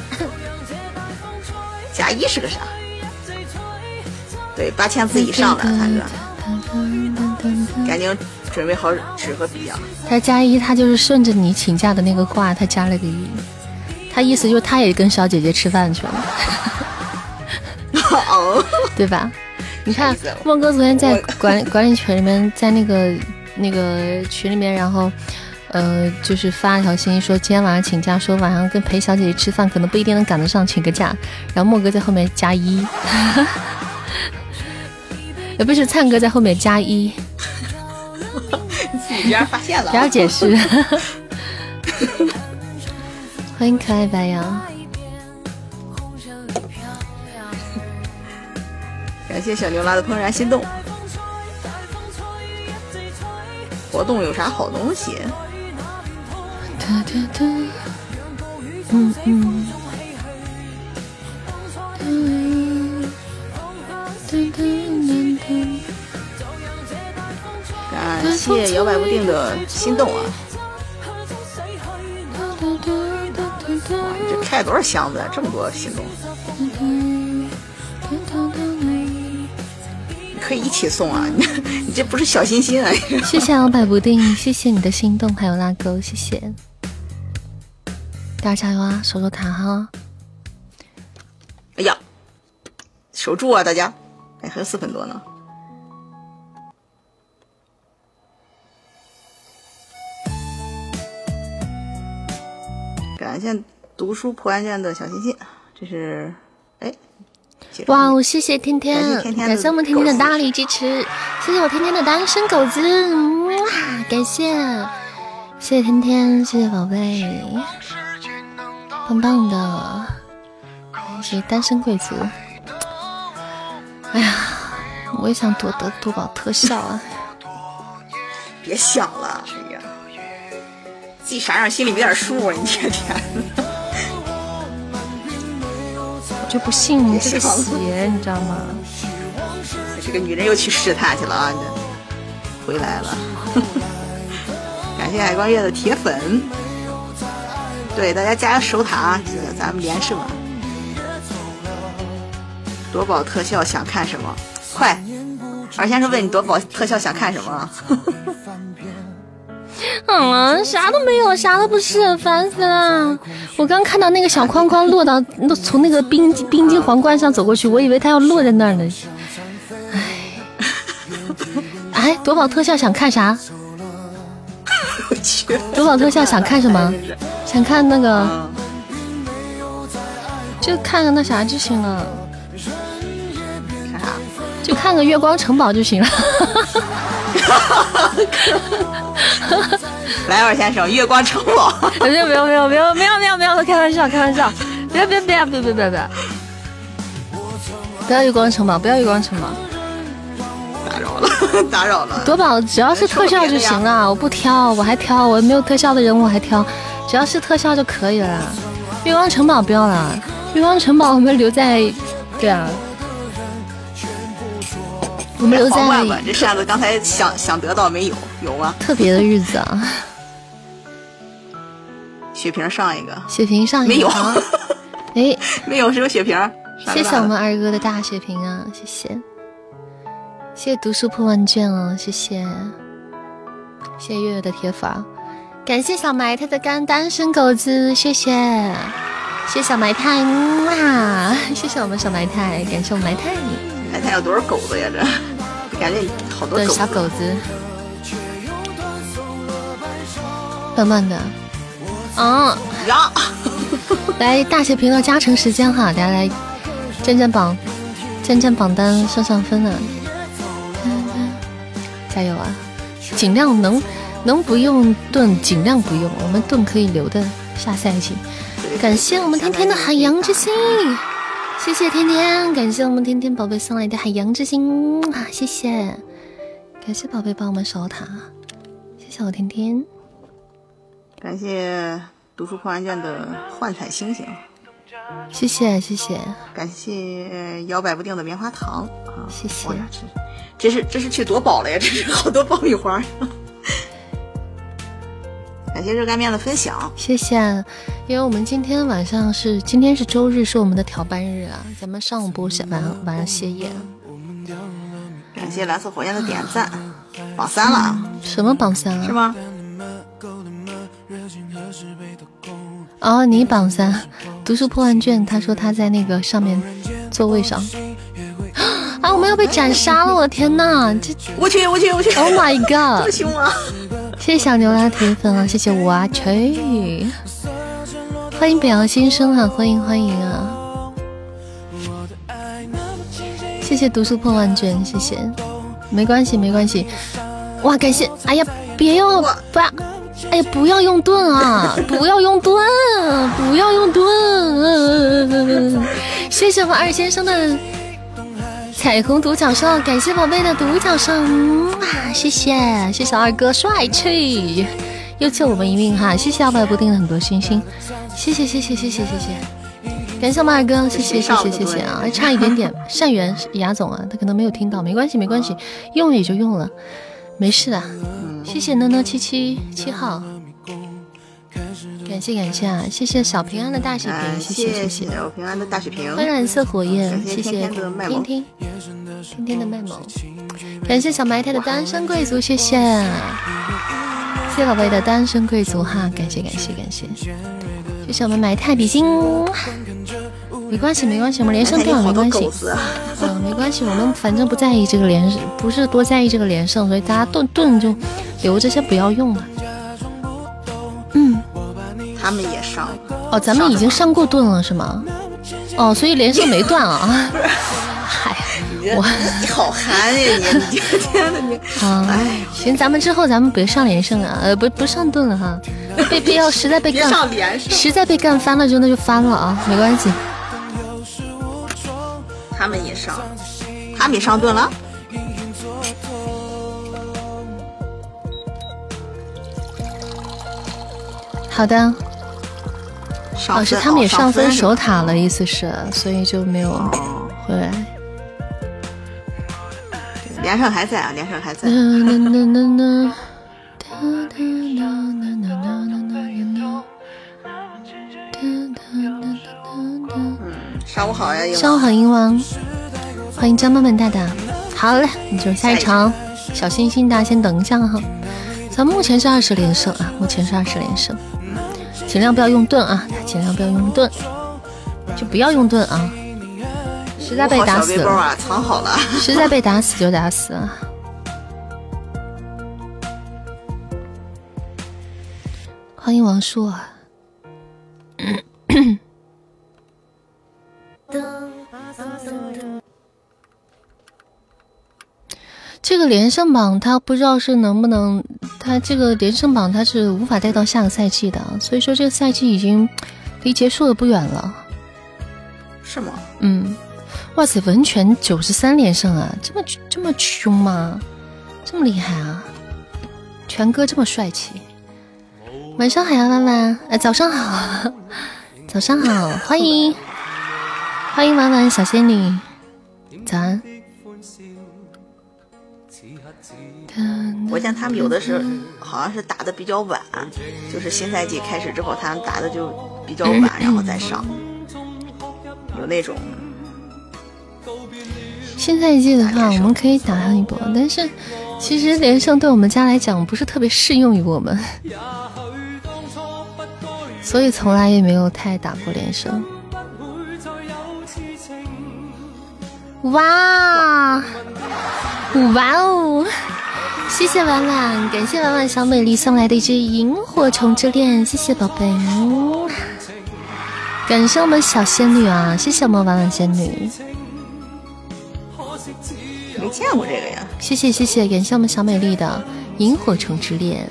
加一是个啥？对，八千字以上的，他哥，赶紧准备好纸和笔啊！他加一，他就是顺着你请假的那个话，他加了个一，他意思就是他也跟小姐姐吃饭去了，<laughs> 哦，<laughs> 对吧？<laughs> 你看啥意思莫哥昨天在我管管理群里面，在那个那个群里面，然后呃，就是发一条信息说今天晚上请假，说晚上跟陪小姐姐吃饭，可能不一定能赶得上，请个假。然后莫哥在后面加一，<laughs> 也不是灿哥在后面加一，自己居然发现了不，要解释。<laughs> 欢迎可爱白羊，感谢小牛拉的怦然心动。活动有啥好东西？哒哒哒，嗯嗯。感谢摇摆不定的心动啊！哇，你这开了多少箱子啊？这么多心动，你可以一起送啊！你 <laughs> 你这不是小心心啊！谢谢摇摆不定，谢谢你的心动，还有拉钩，谢谢。大家加油啊，守守塔哈！哎呀，守住啊，大家！哎，还有四分多呢。感谢读书破案卷的小心心，这是哎，哇哦，谢谢天天，感谢我们天天的大力支持，谢谢我天天的单身狗子，哇，感谢，谢谢天天，谢谢宝贝，棒棒的，感谢单身贵族。哎呀，我也想夺得夺宝特效啊！<laughs> 别想了，哎呀，自己啥样心里没点数啊？你天天，<laughs> 我就不信你这个邪，你知道吗？<laughs> 这个女人又去试探去了啊！你回来了，感谢海光月的铁粉，对大家加油守塔啊！这个咱们连胜啊！夺宝特效想看什么？快，二先生问你夺宝特效想看什么？<laughs> 嗯，啥都没有，啥都不是，烦死了！我刚看到那个小框框落到，落从那个冰冰晶皇冠上走过去，我以为它要落在那儿呢。哎，<laughs> 哎，夺宝特效想看啥？我去，<laughs> 夺宝特效想看什么？想看那个，嗯，就看个那啥就行了，看啥？就看个月光城堡就行了。<laughs> 来，二先生，月光城堡。<laughs> 没有没有没有没有没有没有没有，开玩笑开玩笑，别别别别别别别，不要月光城堡，不要月光城堡。打扰了，<laughs> 打扰了。夺宝只要是特效就行了，我不挑，我还挑，我没有特效的人我还挑，只要是特效就可以了。月光城堡不要了，月光城堡我们留在，对啊，我们留在这扇子刚才想想得到没有？有吗？特别的日子啊。血瓶上一个血瓶上一个没有，<laughs> 好哎，没有，是个血瓶。谢谢我们二哥的大血瓶啊，谢谢，谢谢读书破万卷哦，谢谢，谢谢月月的铁粉，感谢小埋汰的干单身狗子，谢谢，谢谢小埋汰，嗯啊，<laughs> 谢谢我们小埋汰，感谢我们埋汰埋汰有多少狗子呀？这感觉好多小狗子，慢慢的，嗯。呀！来大血瓶的加成时间哈，大家来占占榜，占占榜单上上分啊！加油啊！尽量能能不用盾尽量不用，我们盾可以留的下赛季。感谢我们天天的海洋之心，谢谢天天，感谢我们天天宝贝送来的海洋之心啊！谢谢，感谢宝贝帮我们守塔，谢谢我天天。感谢读书破案卷的幻彩星星，谢谢谢谢感谢摇摆不定的棉花糖啊！谢谢哇呀，这这是这是去夺宝了呀！<laughs> 这是好多爆米花。<laughs> 感谢热干面的分享，谢谢。因为我们今天晚上是今天是周日，是我们的调班日啊，咱们上午播，下晚晚上歇业。感谢蓝色火焰的点赞，榜三了啊？什么榜三啊？是吗？哦，你榜三，读书破万卷。他说他在那个上面座位上。啊，我们要被斩杀了！我的天呐，这我去我去我去！Oh my god！这么凶啊！谢谢小牛拉铁粉啊，谢谢我啊，去！欢迎北洋新生啊，欢迎欢迎啊！谢谢读书破万卷，谢谢，没关系没关系。哇，感谢！哎呀，别用，不要！哎呀，不要用盾啊！<laughs> 不要用盾，不要用盾！谢谢我二先生的。彩虹独角兽，感谢宝贝的独角兽，啊，谢谢谢谢二哥帅气，又救我们一命哈，谢谢二百不定的很多星星，谢谢谢谢谢谢谢谢，感谢我们二哥，谢谢谢谢谢谢啊，还差一点点，善缘雅总啊，他可能没有听到，没关系没关系，用了也就用了，没事的，谢谢呢呢七七七号。感谢感谢啊！谢谢小平安的大水瓶，谢谢谢谢小平安的大水瓶。欢迎蓝色火焰，谢谢听听天天的卖萌。感谢小埋汰的单身贵族，谢谢谢谢宝贝的单身贵族哈，感谢感谢感谢。谢谢我们埋汰比心，没关系没关系，我们连胜掉了没关系，嗯没关系，我们反正不在意这个连，不是多在意这个连胜，所以大家盾盾就留着先不要用了。嗯他们也上哦，咱们已经上过盾了是吗？哦，所以连胜没断啊。<laughs> 嗨，我你好憨呀你！天呐你！啊，哎，行，咱们之后咱们别上连胜啊，呃，不不上盾了哈。被被要实在被干，实在被干翻了就那就翻了啊，没关系。他们也上，他们也上盾了。好的。哦，是他们也上分守塔了，意思是，所以就没有回来。连胜还在啊，连胜还在。上午好呀，上午好，英王，欢迎张曼曼大大。好嘞，那就下一场，小心心，大家先等一下哈。咱目前是二十连胜啊，目前是二十连胜。尽量不要用盾啊！尽量不要用盾，就不要用盾啊！实在被打死了，藏好了。<laughs> 实在被打死就打死啊！欢迎王硕啊！这个连胜榜，他不知道是能不能，他这个连胜榜他是无法带到下个赛季的，所以说这个赛季已经离结束的不远了，是吗？嗯，哇塞，文泉九十三连胜啊，这么这么凶吗？这么厉害啊？全哥这么帅气，晚上好呀，婉婉，哎，早上好，<laughs> 早上好，欢迎欢迎婉婉小仙女，早安。我见他们有的时候好像是打的比较晚，就是新赛季开始之后，他们打的就比较晚，然后再上，有那种。新赛季的话，我们可以打上一波，但是其实连胜对我们家来讲不是特别适用于我们，所以从来也没有太打过连胜。哇，哇哦！谢谢婉婉，感谢婉婉小美丽送来的一只萤火虫之恋，谢谢宝贝。感谢我们小仙女啊，谢谢我们婉婉仙女。没见过这个呀。谢谢谢谢，感谢我们小美丽的萤火虫之恋。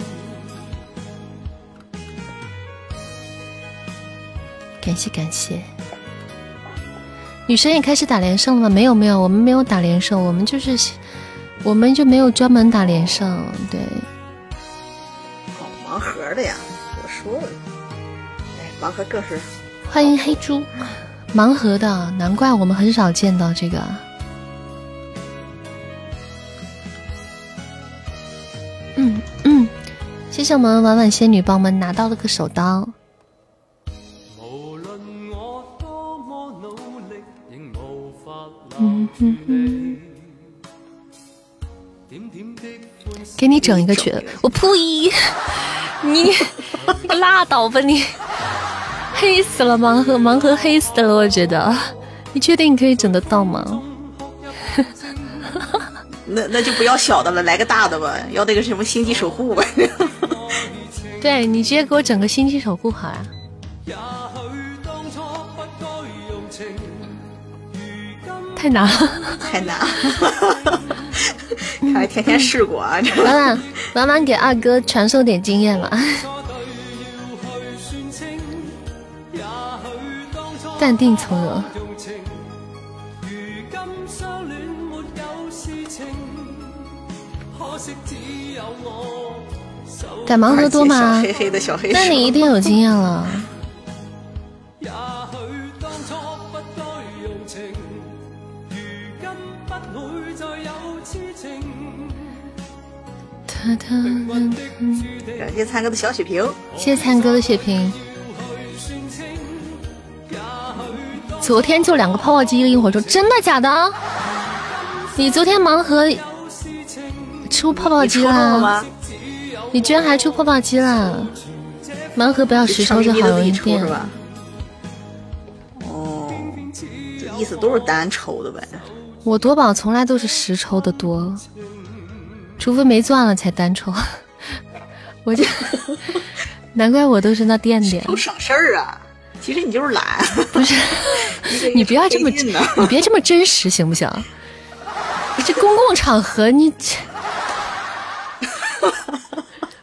感谢感谢。女神也开始打连胜了吗？没有没有，我们没有打连胜，我们就是。我们就没有专门打连胜，对。好盲盒的呀，我说了，哎，盲盒更是。欢迎黑猪，盲盒的，难怪我们很少见到这个。嗯嗯，谢谢谢我们婉婉仙女帮我们拿到了个手刀。嗯哼哼，给你整一个群，我呸！你你拉倒吧你，黑死了盲盒，盲盒黑死了，我觉得，你确定你可以整得到吗？<laughs> 那那就不要小的了，来个大的吧，要那个什么星际守护吧。<laughs> 对你直接给我整个星际守护好呀。<laughs> 太难了，太难了，<laughs> 还天天试过啊！婉婉，婉婉给二哥传授点经验嘛。淡定从容。改盲盒多吗？<laughs> 黑黑的小黑那你一定有经验了。感谢灿哥的小血瓶，谢谢灿哥的血瓶。昨天就两个泡泡机，一个萤火虫，真的假的？你昨天盲盒出泡泡机啦？你居然还出泡泡机啦？盲盒不要实抽就好容易变。哦，这意思都是单抽的呗。我夺宝从来都是实抽的多。除非没钻了才单抽，<laughs> 我就 <laughs> 难怪我都是那垫垫。都省事儿啊！其实你就是懒，不是？你不要这么，<laughs> 你别这么真实行不行？你这公共场合你，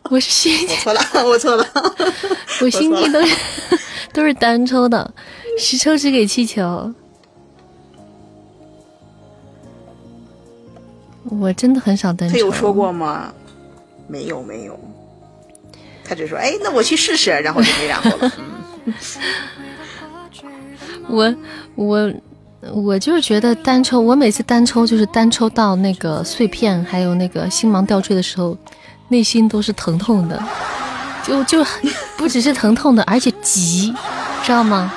我是心，我错了，我错了，我心机都是都是单抽的，十抽只给气球。我真的很少单抽。他有说过吗？没有，没有。他只说：“哎，那我去试试。”然后就没然后了。<laughs> 我我我就是觉得单抽，我每次单抽就是单抽到那个碎片，还有那个星芒吊坠的时候，内心都是疼痛的，就就不只是疼痛的，而且急，知道吗？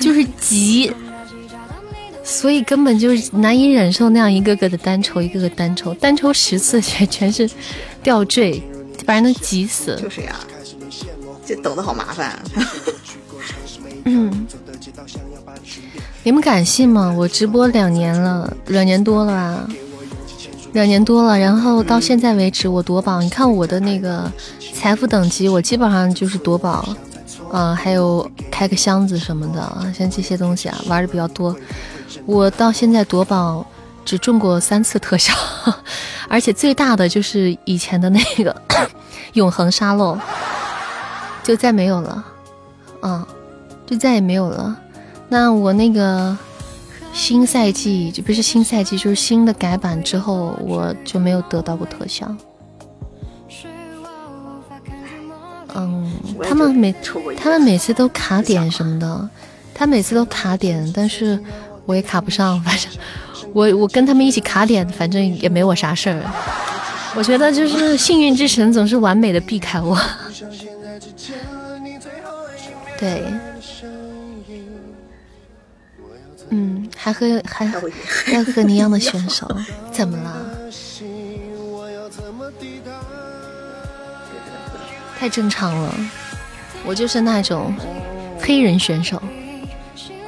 就是急。所以根本就是难以忍受那样一个个的单抽，一个个单抽，单抽十次全全是吊坠，把人能急死。就是呀，这等的好麻烦。<laughs> 嗯，你们敢信吗？我直播两年了，两年多了吧，两年多了，然后到现在为止，我夺宝，你看我的那个财富等级，我基本上就是夺宝，嗯，还有开个箱子什么的，像这些东西啊，玩的比较多。我到现在夺宝只中过三次特效，<laughs> 而且最大的就是以前的那个 <coughs> 永恒沙漏，就再没有了，嗯，就再也没有了。那我那个新赛季就不是新赛季，就是新的改版之后，我就没有得到过特效。嗯，他们每他们每次都卡点什么的，他每次都卡点，但是。我也卡不上，反正我我跟他们一起卡点，反正也没我啥事儿。我觉得就是幸运之神总是完美的避开我。<laughs> 对，嗯，还和还 <laughs> 还和你一样的选手，怎么了？太正常了，我就是那种黑人选手。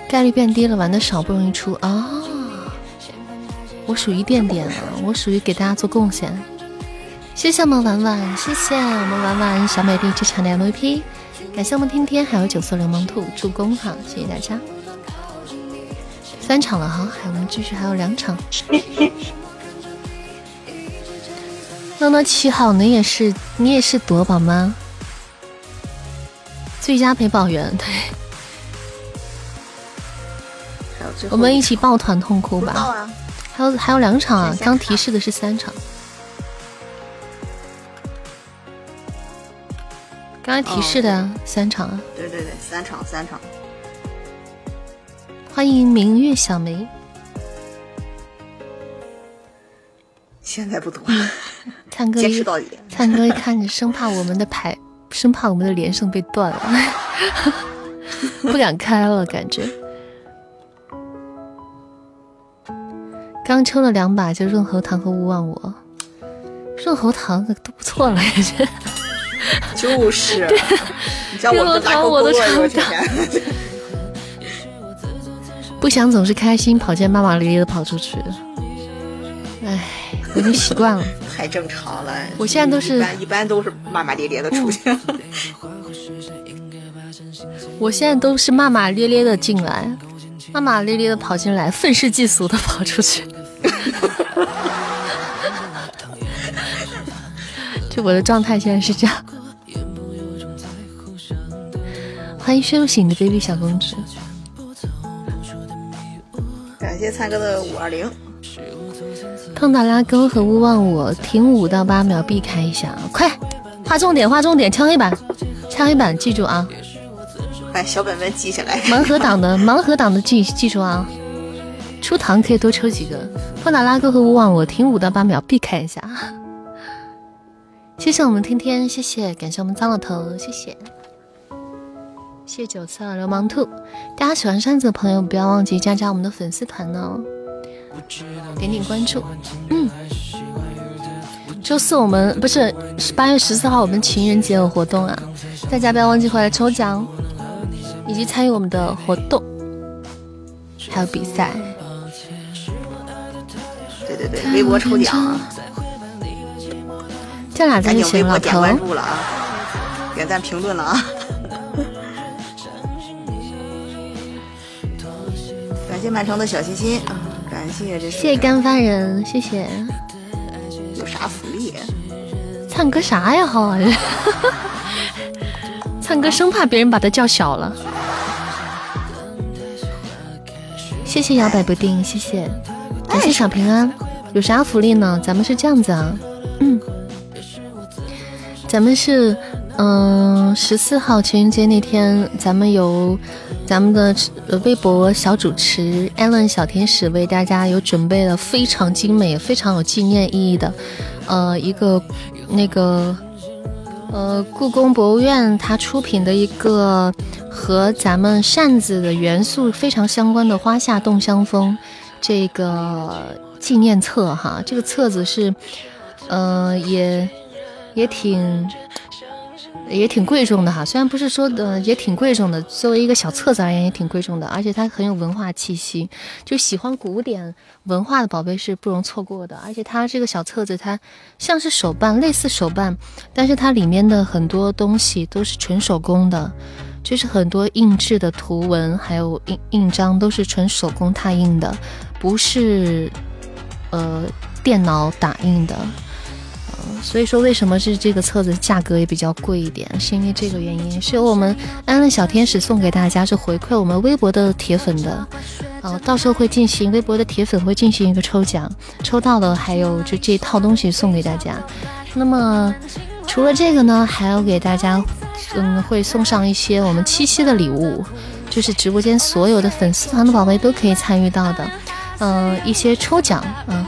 概率变低了，玩的少不容易出啊！我属于垫垫啊，我属于给大家做贡献。谢谢我们婉婉，谢谢我们婉婉小美丽这场的 MVP，感谢我们天天还有九色流氓兔助攻哈，谢谢大家。三场了哈，我们继续还有两场。诺诺七号，你也是你也是夺宝吗？最佳陪宝员对。我们一起抱团痛哭吧！还有还有两场啊，刚提示的是三场，刚刚提示的三场啊。对对对，三场三场。欢迎明月小梅。现在不懂。灿哥坚持到底。灿哥一看着，生怕我们的牌，生怕我们的连胜被断了，<laughs> 不敢开了，感觉。刚抽了两把，就润喉糖和勿忘我，润喉糖都不错了，<laughs> 感觉。就是，你叫我拿我都抽不到。不想总是开心，跑见骂骂咧咧的跑出去。唉，我已经习惯了。太正常了。我现在都是一般都是骂骂咧咧的出去。我现在都是骂骂咧咧的进来，骂骂咧咧的跑进来，愤世嫉俗的跑出去。<laughs> 就我的状态现在是这样。欢迎睡醒的 baby 小公主。感谢灿哥的五二零。碰到拉钩和勿忘我，停五到八秒，避开一下，快，画重点，画重点，敲黑板，敲黑板，记住啊！把小本本记下来。盲盒党的，盲盒党的记记住啊！出糖可以多抽几个。碰到拉钩和勿忘我，停五到八秒，避开一下。谢谢我们天天，谢谢，感谢我们脏老头，谢谢。谢谢九色流氓兔，大家喜欢扇子的朋友不要忘记加加我们的粉丝团呢，点点关注。嗯，周四我们不是八月十四号我们情人节有活动啊，大家不要忘记回来抽奖，以及参与我们的活动，还有比赛。对对对，微博抽奖，这俩在一起，老头。关注了啊，点赞评论了啊。<laughs> 感谢满城的小心心啊！感谢这，谢谢干饭人，谢谢。有啥福利？唱歌啥呀？好，<laughs> 唱歌生怕别人把他叫小了。谢谢摇摆不定，谢谢，感谢小平安。有啥福利呢？咱们是这样子啊，嗯，咱们是。嗯，十四号情人节那天，咱们由咱们的微博小主持 Allen 小天使为大家有准备了非常精美、非常有纪念意义的，呃，一个那个呃故宫博物院它出品的一个和咱们扇子的元素非常相关的花下洞香风这个纪念册哈。这个册子是，呃，也也挺。也挺贵重的哈，虽然不是说的也挺贵重的，作为一个小册子而言也挺贵重的，而且它很有文化气息，就喜欢古典文化的宝贝是不容错过的。而且它这个小册子，它像是手办，类似手办，但是它里面的很多东西都是纯手工的，就是很多印制的图文还有印印章都是纯手工拓印的，不是呃电脑打印的。所以说，为什么是这个册子价格也比较贵一点？是因为这个原因，是由我们安乐小天使送给大家，是回馈我们微博的铁粉的。呃，到时候会进行微博的铁粉会进行一个抽奖，抽到了还有就这套东西送给大家。那么除了这个呢，还要给大家，嗯，会送上一些我们七夕的礼物，就是直播间所有的粉丝团的宝贝都可以参与到的，嗯，一些抽奖，嗯。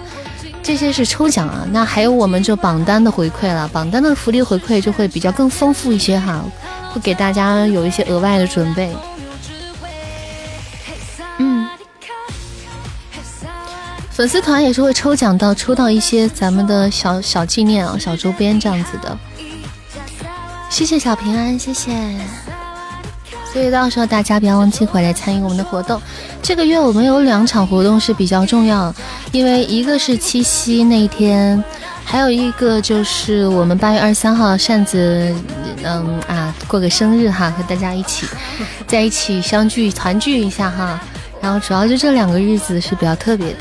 这些是抽奖啊，那还有我们就榜单的回馈了，榜单的福利回馈就会比较更丰富一些哈，会给大家有一些额外的准备。嗯，粉丝团也是会抽奖到，抽到一些咱们的小小纪念啊、小周边这样子的。谢谢小平安，谢谢。所以到时候大家不要忘记回来参与我们的活动。这个月我们有两场活动是比较重要，因为一个是七夕那一天，还有一个就是我们八月二十三号扇子，嗯啊过个生日哈，和大家一起在一起相聚团聚一下哈。然后主要就这两个日子是比较特别的。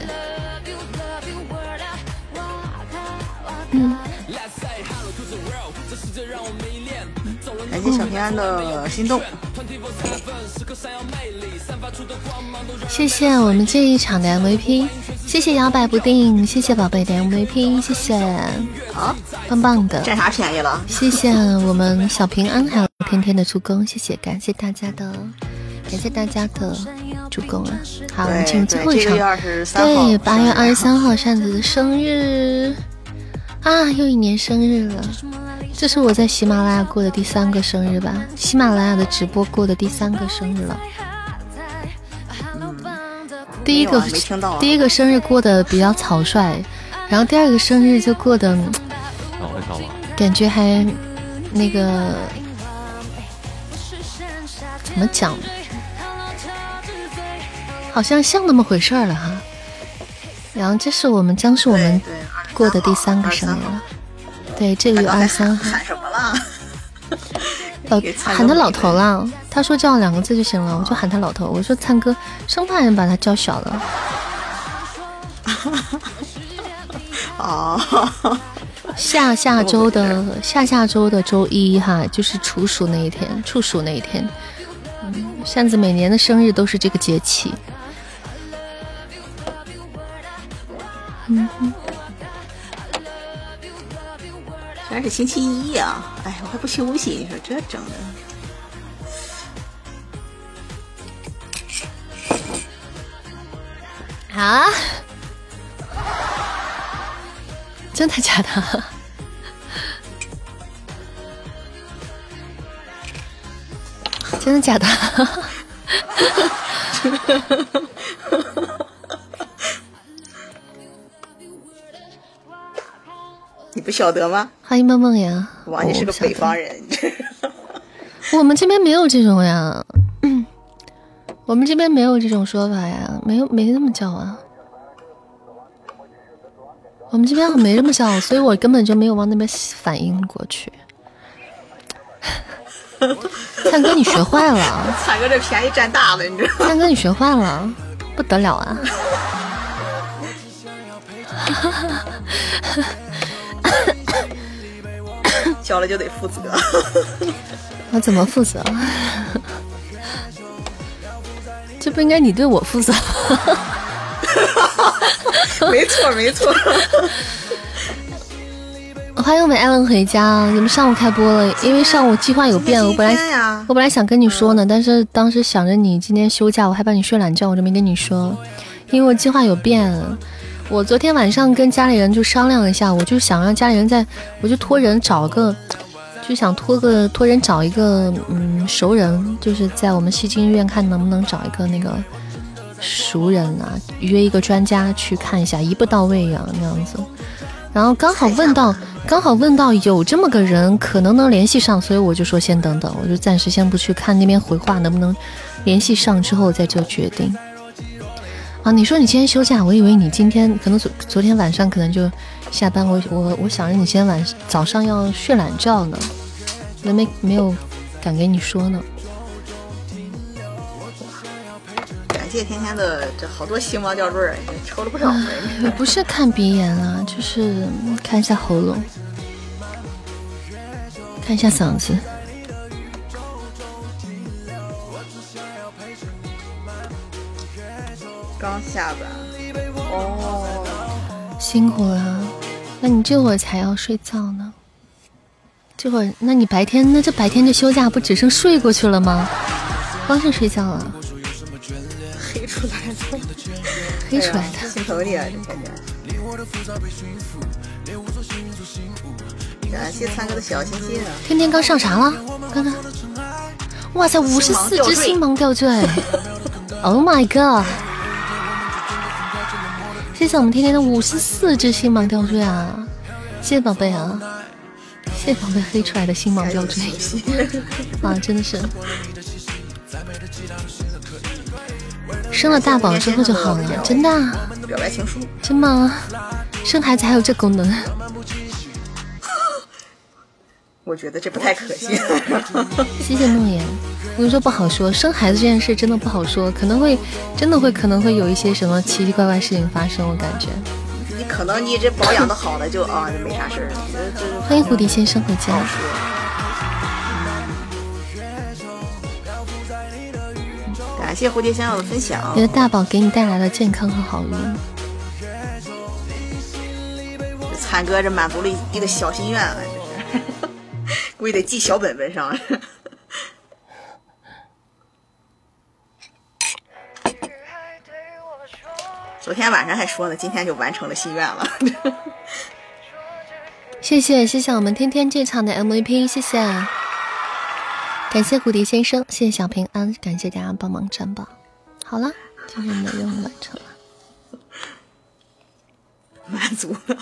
谢小平安的心动。谢谢我们这一场的 MVP，谢谢摇摆不定，谢谢宝贝的 MVP，谢谢，好，棒棒的，占啥便宜了？谢谢我们小平安还有天天的助攻，谢谢，感谢大家的，感谢大家的助攻啊！好，我们进入最后一场，对，八月二十三号 <laughs> 扇子的生日。啊，又一年生日了，这是我在喜马拉雅过的第三个生日吧？喜马拉雅的直播过的第三个生日了。第一个第一个生日过得比较草率，然后第二个生日就过得。感觉还那个怎么讲，好像像那么回事儿了哈。然后这是我们将是我们过的第三个生日了，对，这个月二十三号，喊什么了？呃 <laughs> 给，灿哥喊他老头了。他说叫两个字就行了，我就喊他老头。我说灿哥，生怕人把他叫小了。<laughs> 哦，<laughs> 下下周的下下周的周一哈，就是处暑那一天，处暑那一天。嗯，扇子每年的生日都是这个节气。嗯哼，居然是星期一呀、哎，我还不休息，你说这整的。啊？真的假的？真的假的？<laughs> 不晓得吗？欢迎梦梦呀！哇，你是个北方人，我们这边没有这种呀，嗯 <clears throat> 我们这边没有这种说法呀，没有没那么叫啊。我们这边没这么叫，所以我根本就没有往那边反应过去。<laughs> 灿哥，你学坏了，灿哥这便宜占大了，你知道吗？灿哥，你学坏了，不得了啊！<laughs> 交了就得负责。<laughs> 我怎么负责？这不应该你对我负责？<laughs> 没错，没错。<laughs> 欢迎我们艾伦回家，你们上午开播了，因为上午计划有变，我本来我本来想跟你说呢，但是当时想着你今天休假，我害怕你睡懒觉，我就没跟你说，因为我计划有变。我昨天晚上跟家里人就商量了一下，我就想让家里人在，我就托人找个，就想托个托人找一个嗯熟人，就是在我们西京医院看能不能找一个那个熟人啊，约一个专家去看一下，一步到位呀、那样子。然后刚好问到，<laughs> 刚好问到有这么个人，可能能联系上，所以我就说先等等，我就暂时先不去看那边回话能不能联系上，之后再做决定。啊，你说你今天休假，我以为你今天可能昨昨天晚上可能就下班，我我我想着你今天晚早上要睡懒觉呢，那没没有敢给你说呢。感谢天天的这好多星猫吊坠儿，抽了不少不是看鼻炎啊，就是看一下喉咙，看一下嗓子。刚下班。哦，辛苦了，那你这会儿才要睡觉呢？这会儿，那你白天那这白天这休假，不只剩睡过去了吗？光是睡觉了，黑出来的，黑出来的。心疼你啊，这天天。感谢三哥的小心心啊！天天刚上啥了？看看，哇塞，五十四只星芒吊坠！<laughs> Oh my god！谢谢我们天天的五十四只星芒吊坠啊！谢谢宝贝啊！谢谢宝贝黑出来的星芒吊坠啊，真的是。生了大宝之后就好了，真的啊、表白情书，真吗？生孩子还有这功能？我觉得这不太可信。<laughs> 谢谢诺言。我跟你说不好说，生孩子这件事真的不好说，可能会真的会可能会有一些什么奇奇怪怪事情发生，我感觉。你可能你这保养的好了就啊就没啥事儿欢迎蝴蝶先生回家。感谢蝴蝶先生的分享你，的大宝给你带来了健康和好运。这灿哥这满足了一个小心愿了，这是，估计得记小本本上。<laughs> 昨天晚上还说呢，今天就完成了心愿了。<laughs> 谢谢谢谢我们天天这场的 MVP，谢谢，感谢蝴蝶先生，谢谢小平安，感谢大家帮忙占榜。好了，今天的任务完成了，<laughs> 满足了。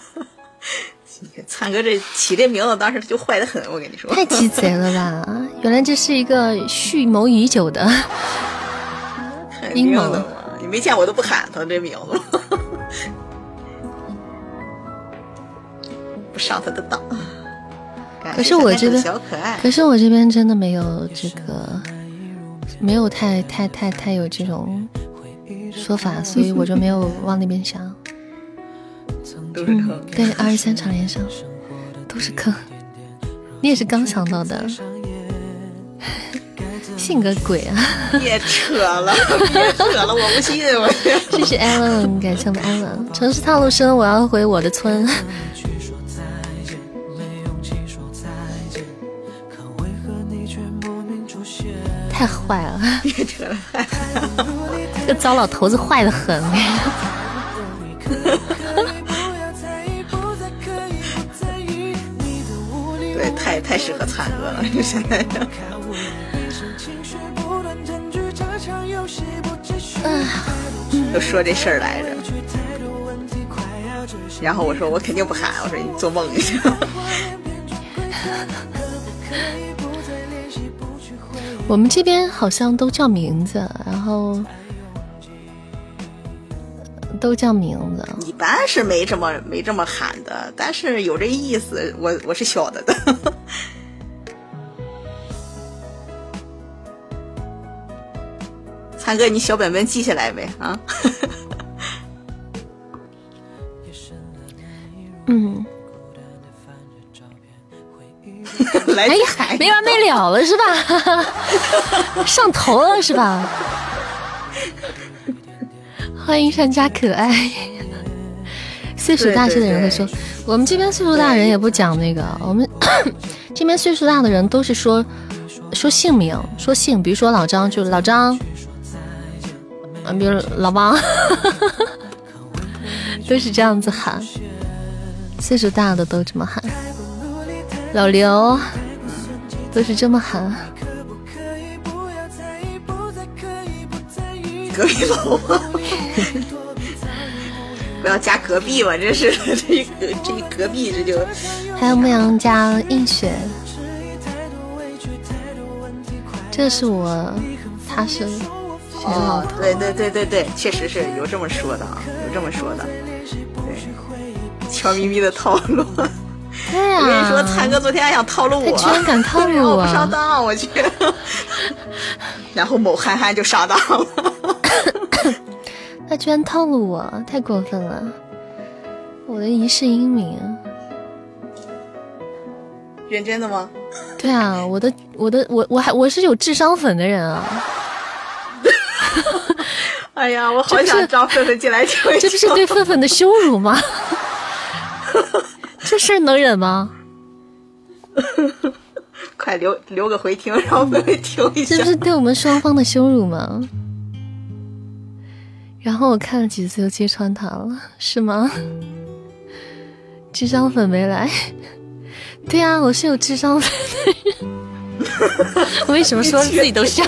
灿哥这起这名字当时就坏的很，我跟你说，太鸡贼了吧！<laughs> 原来这是一个蓄谋已久的阴谋。你没见我都不喊他这名字，<laughs> 不上他的当。可是我这边，可是我这边真的没有这个，没有太太太太有这种说法，所以我就没有往那边想。都是坑，对，二十三场连胜都是坑，你也是刚想到的，<laughs> 性格鬼啊！别 <laughs> 扯了，别扯了，我不信我。谢谢 Allen，感谢我们 Allen。城市套路深，我要回我的村。太坏了，<laughs> 别扯了，这个糟老头子坏的很。太太适合灿哥了，<laughs> 现在。都说这事儿来着，然后我说我肯定不喊，我说你做梦去。<laughs> 我们这边好像都叫名字，然后。都叫名字，一般是没这么没这么喊的，但是有这意思，我我是晓得的。<laughs> 灿哥，你小本本记下来呗啊？<laughs> 嗯。<laughs> 哎呀，没完没了了是吧？上头了是吧？欢迎善家可爱。<laughs> 岁数大些的人会说，我们这边岁数大的人也不讲那个，我们 <coughs> 这边岁数大的人都是说说姓名，说姓，比如说老张就老张，啊，比如老王，<laughs> 都是这样子喊。岁数大的都这么喊，老刘都是这么喊。隔壁老王。<laughs> 不要加隔壁嘛，这是 <laughs> 这一隔这一隔壁这就。<laughs> 还有牧羊加映雪，这是我，他是。哦，对对对对对，确实是有这么说的啊，有这么说的。对，悄咪咪的套路。对呀。我跟你说，灿哥昨天还想套路我，他居然敢套路我，不上当，我去。然后某憨憨就上当了。<coughs> 他居然套路我，太过分了！我的一世英名，认真的吗？对啊，我的我的我我还我是有智商粉的人啊！哎呀，我好想招粉粉进来听这不是对粉粉的羞辱吗？<laughs> 这事儿能忍吗？快留留个回听，让狒狒听一下。这不是对我们双方的羞辱吗？然后我看了几次就揭穿他了，是吗？智商粉没来，对啊，我是有智商粉的人。为什么说自己都笑？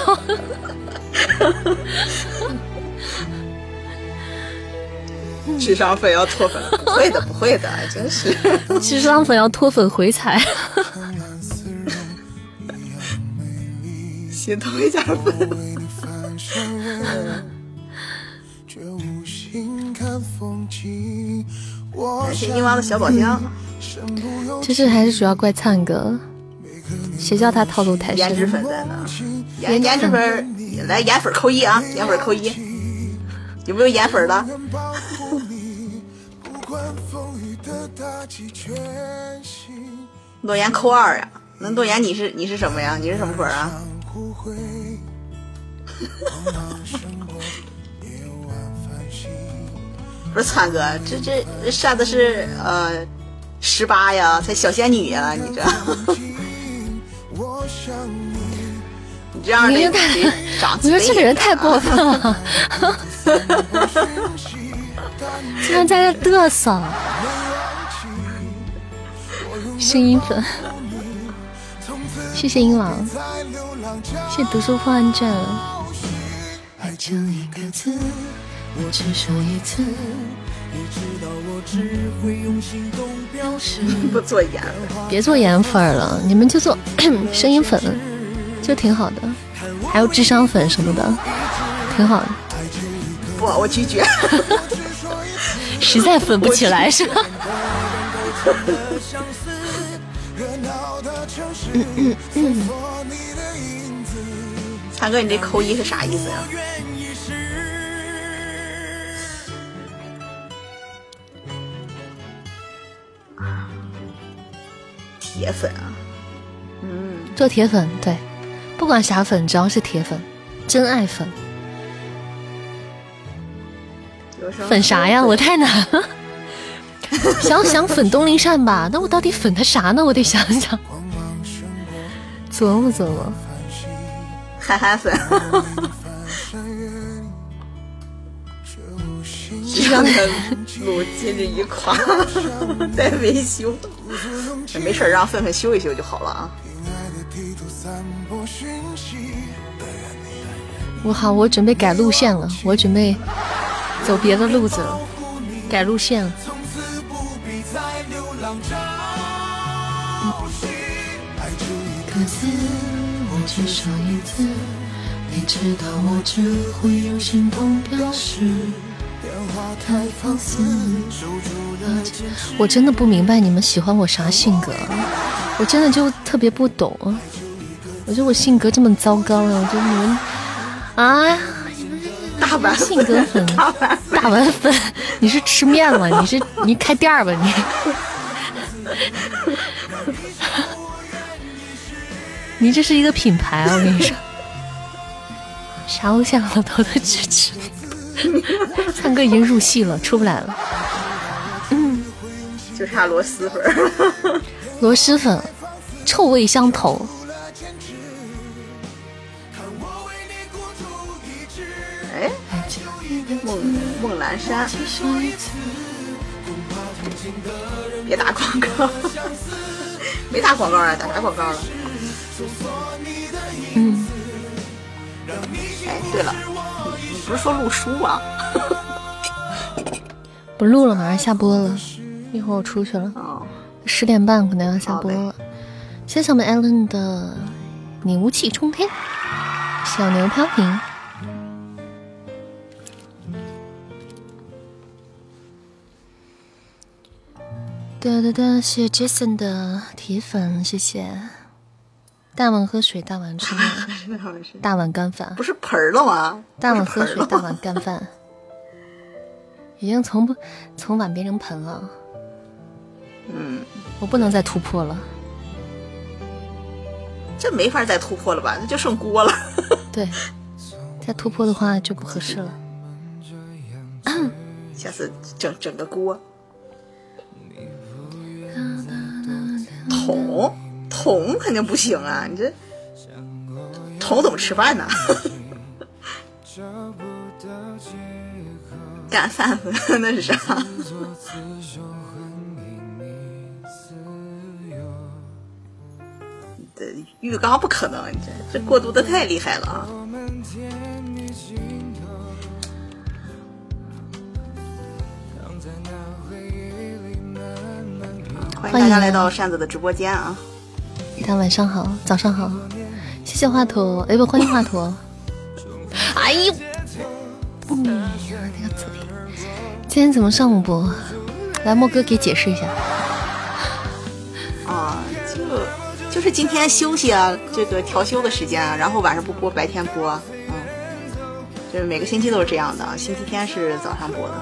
智商粉要脱粉？不会的，不会的，真是。智商粉要脱粉回踩。先脱一下粉。感谢英王的小宝箱。其实还是主要怪灿哥，谁叫他套路太深？颜值粉在呢，颜颜值粉来颜粉扣一啊，颜粉扣一，有没有颜粉的？<laughs> 诺言扣二呀，那诺言你是你是什么呀？你是什么粉啊？<laughs> 不是灿哥，这这上的是呃十八呀，才小仙女呀，你这，你这样的，你说这个人太过分了，<laughs> 竟然在这嘚瑟。声音粉，谢谢英王，谢谢读书破案卷。<laughs> 不做颜，别做颜粉了，你们就做 <coughs> 声音粉，就挺好的。还有智商粉什么的，挺好的。不，我拒绝。<laughs> 实在粉不起来是吧？嗯 <laughs> 嗯嗯。灿哥，你这扣一是啥意思呀？铁粉啊，嗯，做铁粉对，不管啥粉，只要是铁粉，真爱粉。粉啥呀？我太难了。<laughs> 想想粉东林善吧，那我到底粉他啥呢？我得想想，琢磨琢磨。憨憨粉。让他录今日一夸，<laughs> 在维修。没事让粉粉修一修就好了啊。我好，我准备改路线了，我准备走别的路子了，改路线了。我真的不明白你们喜欢我啥性格，我真的就特别不懂。我觉得我性格这么糟糕啊！我觉得你们啊，大碗性格粉，大碗粉，你是吃面吗？你是你开店吧你？<laughs> 你这是一个品牌啊！我跟你说，啥偶像老头的支持。<laughs> 灿哥已经入戏了，出不来了。嗯，就差螺蛳粉。<laughs> 螺蛳粉，臭味相投。哎，梦梦兰山，别打广告，<laughs> 没打广告啊，打啥广告了？嗯。哎，对了。不是说录书啊？<laughs> 不录了，马上下播了。一会儿我出去了，十点半可能要下播了。谢谢我们 Allen 的你雾气冲天，小牛飘萍。哒哒哒，谢谢 Jason 的铁粉，谢谢。大碗喝水，大碗吃 <laughs> 面，大碗干饭不是盆了吗？大碗喝水，大碗干饭，已经从不从碗变成盆了。嗯，我不能再突破了，这没法再突破了吧？那就剩锅了。对，再突破的话就不合适了。<coughs> 下次整整个锅桶。桶肯定不行啊！你这桶怎么吃饭呢？<laughs> 干饭那是啥？<laughs> 这浴缸不可能，你这这过渡的太厉害了啊！<laughs> 欢迎大家来到扇子的直播间啊！大家晚上好，早上好，谢谢华佗，哎不，欢迎华佗。<laughs> 哎呦，嗯，那个嘴，今天怎么上午播？来，莫哥给解释一下。啊，就就是今天休息啊，这个调休的时间啊，然后晚上不播，白天播，嗯，就是每个星期都是这样的，星期天是早上播的。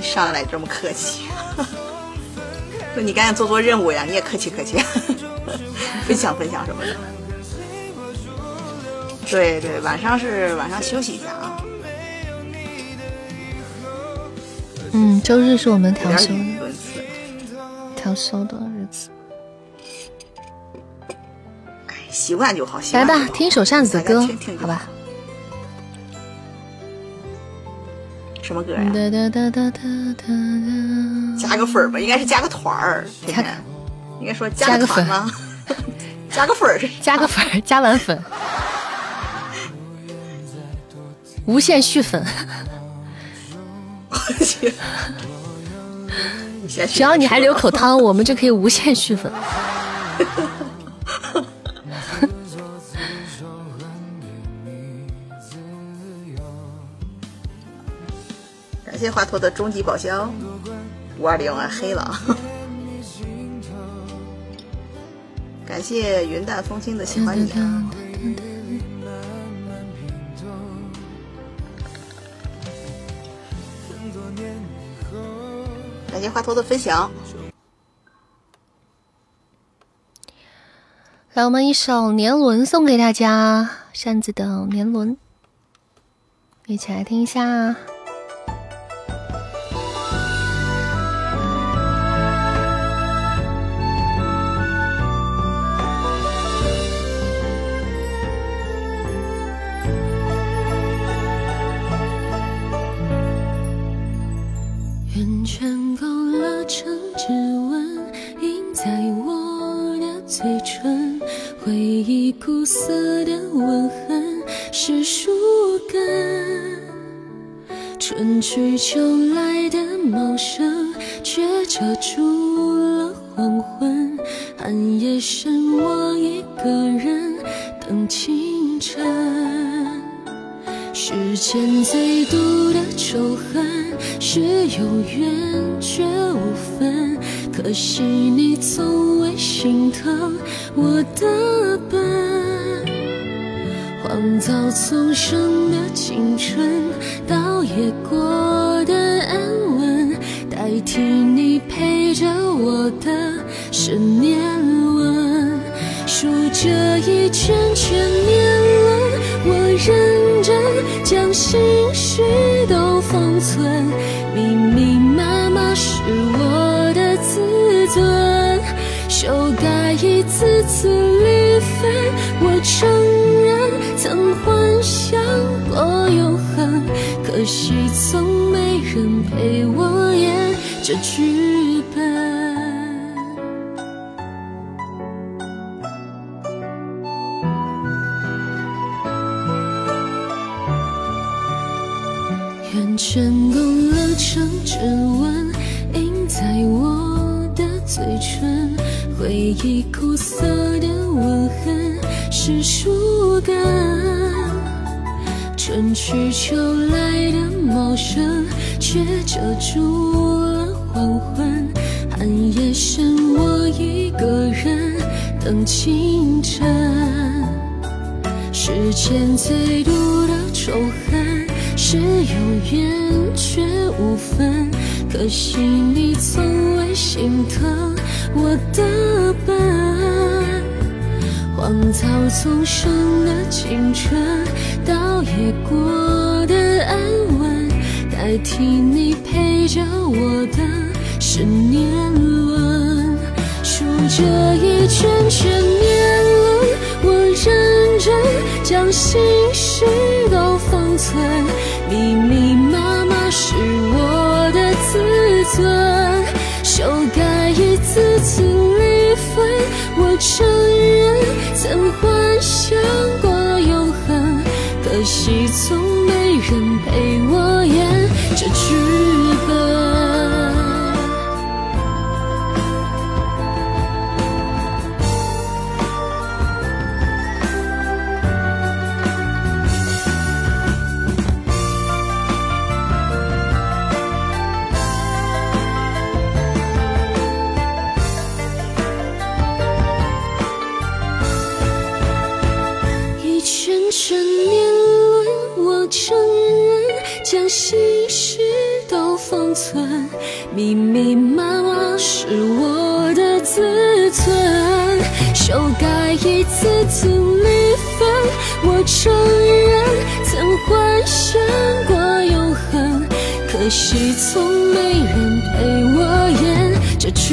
上来这么客气。说你赶紧做做任务呀！你也客气客气，分享分享什么的。对对，晚上是晚上休息一下啊。嗯，周日是我们调休调休的日子。哎，习惯就好。来吧，听一首扇子的歌，好吧。什么歌呀？哒哒哒哒哒哒加个粉儿吧，应该是加个团儿。甜加甜，应该说加加个粉吗？加个粉儿是 <laughs> 加个粉儿，加完粉，无限续粉，<laughs> 我去只要你还留口汤，我们就可以无限续粉。<laughs> 谢华佗的终极宝箱，五二零啊，黑了！<laughs> 感谢云淡风轻的喜欢你啊！感谢华佗的分享，来，我们一首《年轮》送给大家，扇子的《年轮》，一起来听一下。忆苦涩的吻痕是树根，春去秋来的茂盛，却遮住了黄昏。寒夜剩我一个人等清晨。世间最毒的仇恨是有缘却无分，可惜你从未心疼我的笨。荒草丛生的青春，倒也过得安稳，代替你陪着我的是年轮，数着一圈圈年轮。我认真将心事都封存，密密麻麻是我的自尊，修改一次次可惜从没人陪我演这剧本。圆圈勾勒成指纹，印在我的嘴唇。回忆苦涩的吻痕是树根，春去秋声，却遮住了黄昏。寒夜剩我一个人等清晨。世间最毒的仇恨是有缘却无分，可惜你从未心疼我的笨。荒草丛生的青春，倒也过得安稳，代替你陪着我的是年轮，数着一圈圈年轮，我认真将心事都封存，秘密存，密密麻麻是我的自尊，修改一次次离分。我承认曾幻想过永恒，可惜从没人陪我演这剧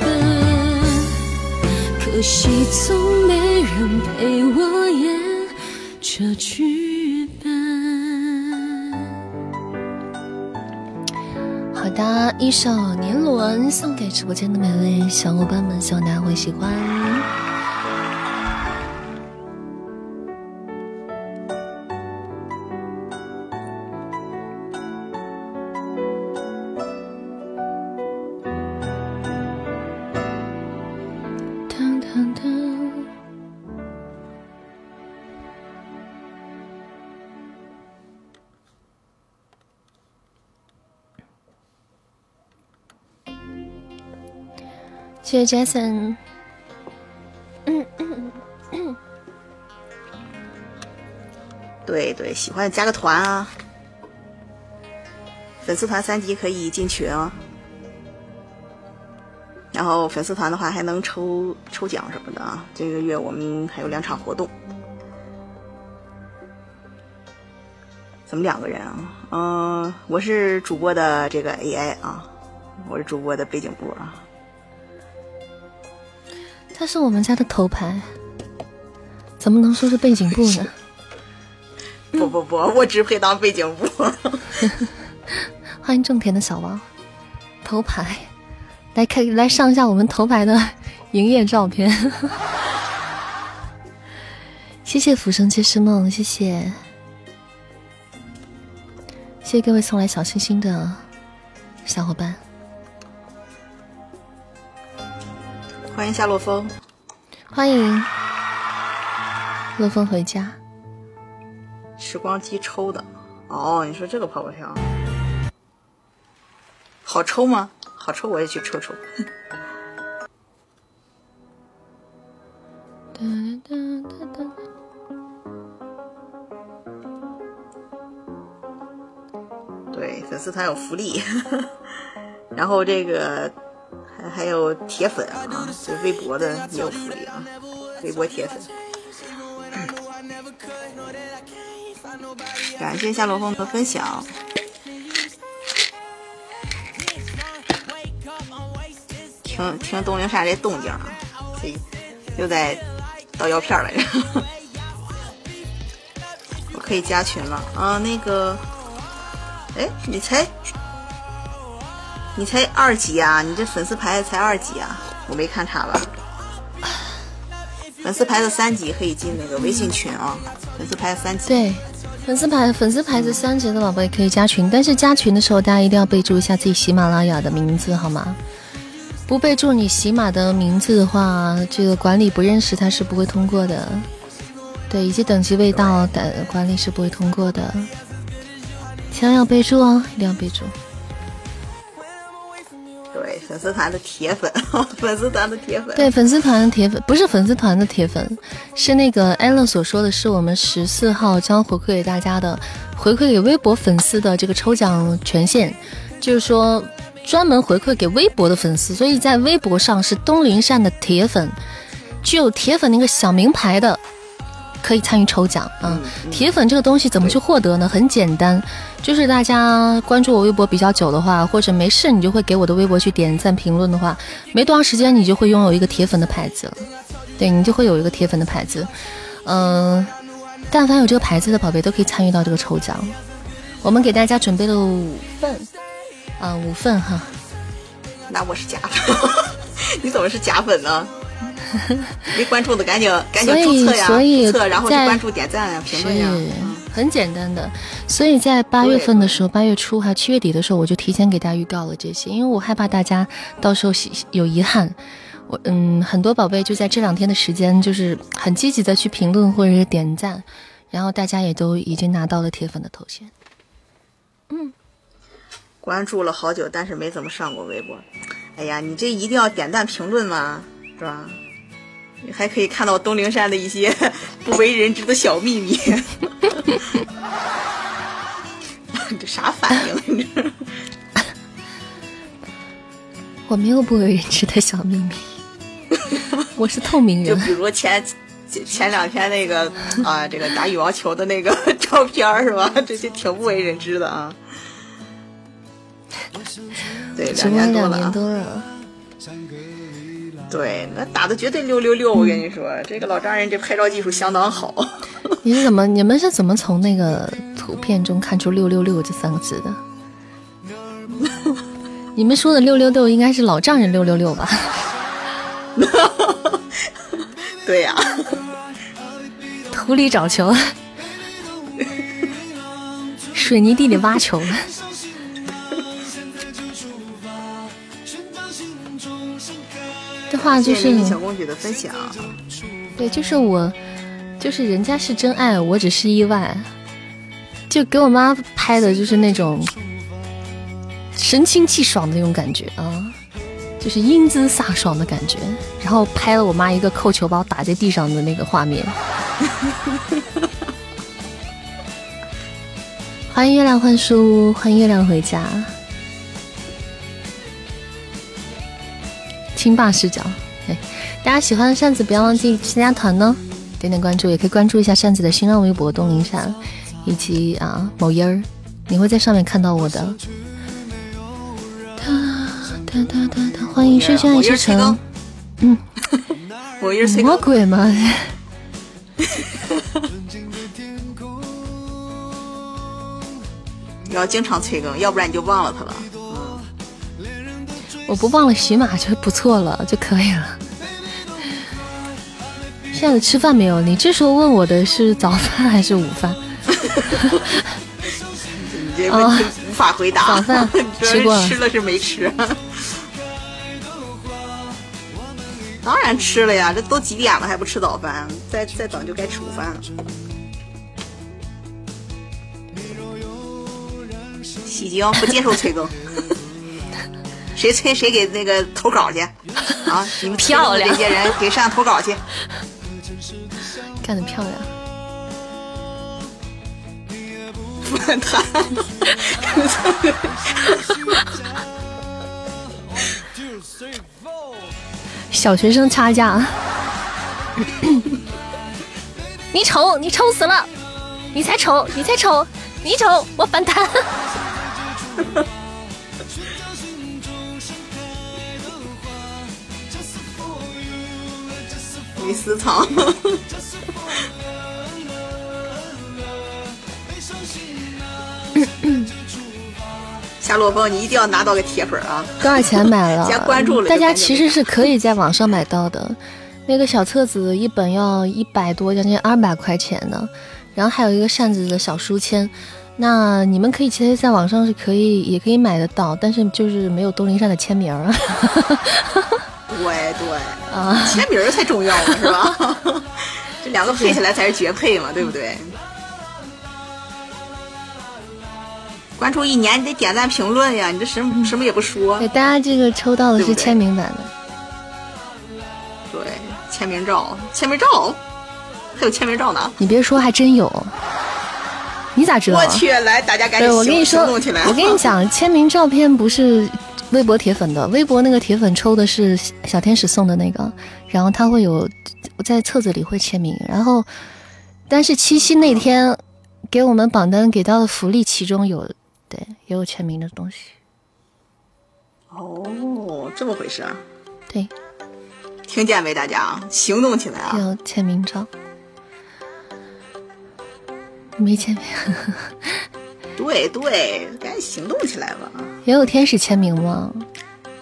本。可惜从没人陪我演这剧的一首《年轮》送给直播间的每位小伙伴们，希望大家会喜欢。谢谢 Jason。对对，喜欢加个团啊！粉丝团三级可以进群啊。然后粉丝团的话还能抽抽奖什么的啊！这个月我们还有两场活动。怎么两个人啊？嗯，我是主播的这个 AI 啊，我是主播的背景部啊。他是我们家的头牌，怎么能说是背景布呢？<laughs> 不不不，我只配当背景部。<laughs> 欢迎种田的小王，头牌，来看来上一下我们头牌的营业照片。<laughs> 谢谢浮生皆是梦，谢谢，谢谢各位送来小心心的小伙伴。欢迎夏洛风，欢迎洛风回家。时光机抽的哦，你说这个泡泡条好抽吗？好抽，我也去抽抽。哒哒哒哒对，粉丝团有福利，<laughs> 然后这个。还有铁粉啊，这微博的也有福利啊，微博铁粉。感谢夏洛峰的分享。听听东陵山这动静啊，这又在倒药片来着。<laughs> 我可以加群了啊，那个，哎，你猜？你才二级啊！你这粉丝牌才二级啊！我没看差吧？粉丝牌子三级可以进那个微信群啊！粉丝牌三级。对，粉丝牌粉丝牌子三级的宝贝可以加群，但是加群的时候大家一定要备注一下自己喜马拉雅的名字好吗？不备注你喜马的名字的话，这个管理不认识他是不会通过的。对，以及等级未到的管理是不会通过的。千万要备注哦，一定要备注。粉丝团的铁粉，<laughs> 粉丝团的铁粉，对，粉丝团的铁粉不是粉丝团的铁粉，是那个艾乐所说的是我们十四号将回馈给大家的，回馈给微博粉丝的这个抽奖权限，就是说专门回馈给微博的粉丝，所以在微博上是东林善的铁粉，具有铁粉那个小名牌的。可以参与抽奖啊！铁粉这个东西怎么去获得呢？很简单，就是大家关注我微博比较久的话，或者没事你就会给我的微博去点赞评论的话，没多长时间你就会拥有一个铁粉的牌子了。对你就会有一个铁粉的牌子。嗯，但凡有这个牌子的宝贝都可以参与到这个抽奖。我们给大家准备了五份啊，五份哈。那我是假粉，<laughs> 你怎么是假粉呢？<laughs> 没关注的赶紧赶紧注册呀！注册然后就关注点赞呀评论呀，很简单的。所以在八月份的时候，八月初还七月底的时候，我就提前给大家预告了这些，因为我害怕大家到时候有遗憾。我嗯，很多宝贝就在这两天的时间，就是很积极的去评论或者是点赞，然后大家也都已经拿到了铁粉的头衔。嗯，关注了好久，但是没怎么上过微博。哎呀，你这一定要点赞评论吗，是吧？还可以看到东陵山的一些 <laughs> 不为人知的小秘密。<laughs> 这啥反应？我没有不为人知的小秘密，<laughs> 我是透明人。就比如前前两天那个啊，这个打羽毛球的那个照片是吧？这些挺不为人知的啊。对，两年多了。对，那打的绝对六六六！我跟你说，这个老丈人这拍照技术相当好。<laughs> 你是怎么？你们是怎么从那个图片中看出“六六六”这三个字的？<laughs> 你们说的六六六应该是老丈人六六六吧？<laughs> 对呀，土里找球，水泥地里挖球。这话就是小公举的分享。对，就是我，就是人家是真爱，我只是意外。就给我妈拍的，就是那种神清气爽的那种感觉啊，就是英姿飒爽的感觉。然后拍了我妈一个扣球把我打在地上的那个画面。<laughs> 欢迎月亮换书，欢迎月亮回家。清霸视角，对，大家喜欢扇子，不要忘记参加团呢，点点关注，也可以关注一下扇子的新浪微博东林扇。以及啊，某音儿，你会在上面看到我的。欢迎轩轩爱之城。嗯，<laughs> 某音什么鬼吗？<laughs> 你要经常催更，要不然你就忘了他了。我不忘了洗马就不错了，就可以了。现在吃饭没有？你这时候问我的是早饭还是午饭？你这问题无法回答。早饭 <laughs> 吃过吃了是没吃？当然吃了呀，这都几点了还不吃早饭？再再等就该吃午饭了。喜京不接受催更，谁催谁给那个投稿去 <laughs> 啊！你们漂亮，这些人给上投稿去，干得漂亮。反弹，小学生差价，你丑，你丑死了，你才丑，你才丑，你丑，我反弹，<laughs> 没私藏。<laughs> 夏洛风，你一定要拿到个铁粉啊！多少钱买了？<laughs> 加关注了。大家其实是可以在网上买到的，那个小册子一本要一百多，将近二百块钱呢。然后还有一个扇子的小书签，那你们可以其实在网上是可以，也可以买得到，但是就是没有东林扇的签名。<laughs> 对对啊，签名才重要呢，是吧？<laughs> 这两个配起来才是绝配嘛，对不对？关注一年，你得点赞评论呀！你这什么什么也不说。对，大家这个抽到的是签名版的。对，签名照，签名照，还有签名照呢。你别说，还真有。你咋知道？我去，来，大家赶紧我跟你说，我跟你讲，<laughs> 签名照片不是微博铁粉的，微博那个铁粉抽的是小天使送的那个，然后他会有在册子里会签名，然后但是七夕那天给我们榜单给到的福利，其中有。对，也有签名的东西。哦，这么回事啊？对，听见没，大家行动起来啊！有签名照，没签名。对 <laughs> 对，赶紧行动起来吧！也有天使签名吗？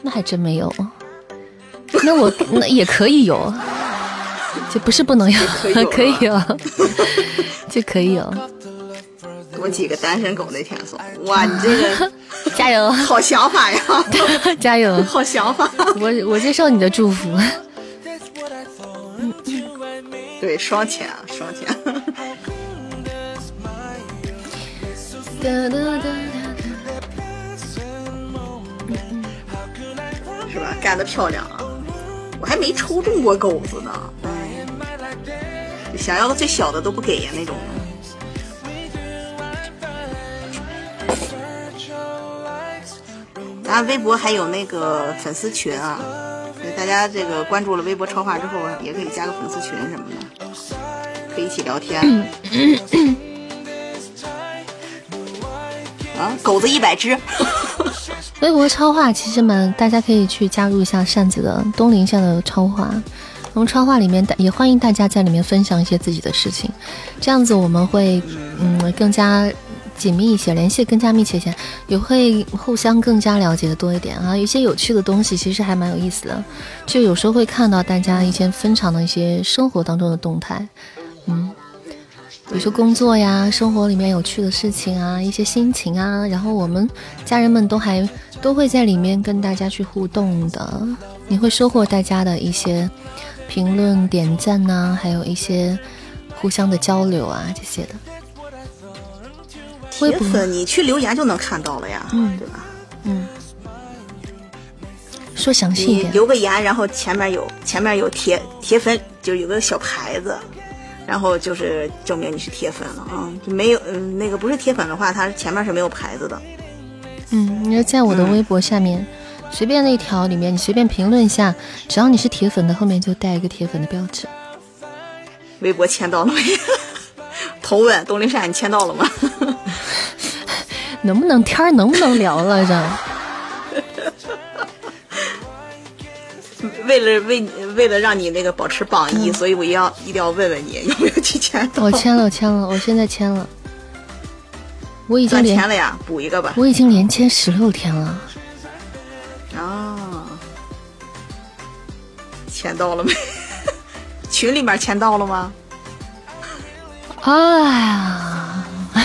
那还真没有。那我 <laughs> 那也可以有，<laughs> 就不是不能有，可以有，就可以有。我几个单身狗那天送，哇，你这个加油，好想法呀，加油，好想法，我我接受你的祝福，对，双钱啊，双钱，是吧？干得漂亮啊！我还没抽中过狗子呢，想要的最小的都不给呀那种。咱，微博还有那个粉丝群啊，大家这个关注了微博超话之后，也可以加个粉丝群什么的，可以一起聊天。<laughs> 狗子一百只。微博超话其实蛮，大家可以去加入一下扇子的东林县的超话。我们超话里面也欢迎大家在里面分享一些自己的事情，这样子我们会嗯更加紧密一些，联系更加密切一些，也会互相更加了解的多一点啊。有些有趣的东西其实还蛮有意思的，就有时候会看到大家一些分享的一些生活当中的动态，嗯，比如说工作呀，生活里面有趣的事情啊，一些心情啊，然后我们家人们都还都会在里面跟大家去互动的，你会收获大家的一些评论、点赞呐，还有一些。互相的交流啊，这些的。铁粉，你去留言就能看到了呀，嗯，对吧？嗯。说详细一点。留个言，然后前面有前面有铁铁粉，就有个小牌子，然后就是证明你是铁粉了啊。就没有嗯，那个不是铁粉的话，它前面是没有牌子的。嗯，你要在我的微博下面，随便那条里面，你随便评论一下，只要你是铁粉的，后面就带一个铁粉的标志。微博签到了没？<laughs> 头问东林山，你签到了吗？<laughs> 能不能天儿能不能聊了这？为了为为了让你那个保持榜一，所以我要一定要问问你 <laughs> 有没有去签到。我签了，我签了，我现在签了。我已经连签了呀，补一个吧。我已经连签十六天了。啊，签到了没？<laughs> 群里面签到了吗？哎呀，<laughs>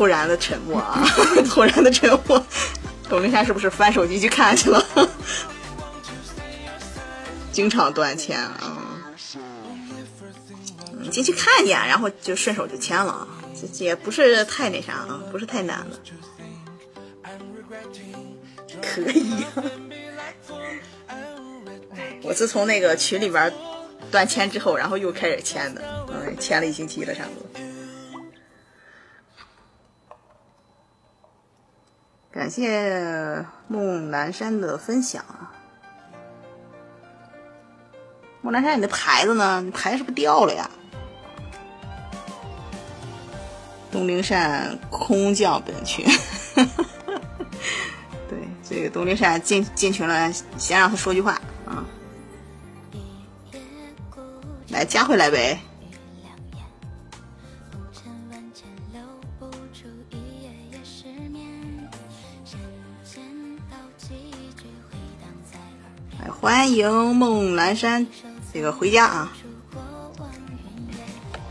突然的沉默啊！<laughs> 突然的沉默，董林山是不是翻手机去看去了？<laughs> 经常断签啊！你进去看见，然后就顺手就签了。这也不是太那啥啊，不是太难了，可以呀。我自从那个群里边断签之后，然后又开始签的，嗯，签了一星期了，差不多。感谢孟南山的分享啊。孟南山，你的牌子呢？你牌是不是掉了呀？东陵山空降本群，<laughs> 对，这个东陵山进进群了，先让他说句话啊，来加回来呗。欢迎孟兰山，这个回家啊。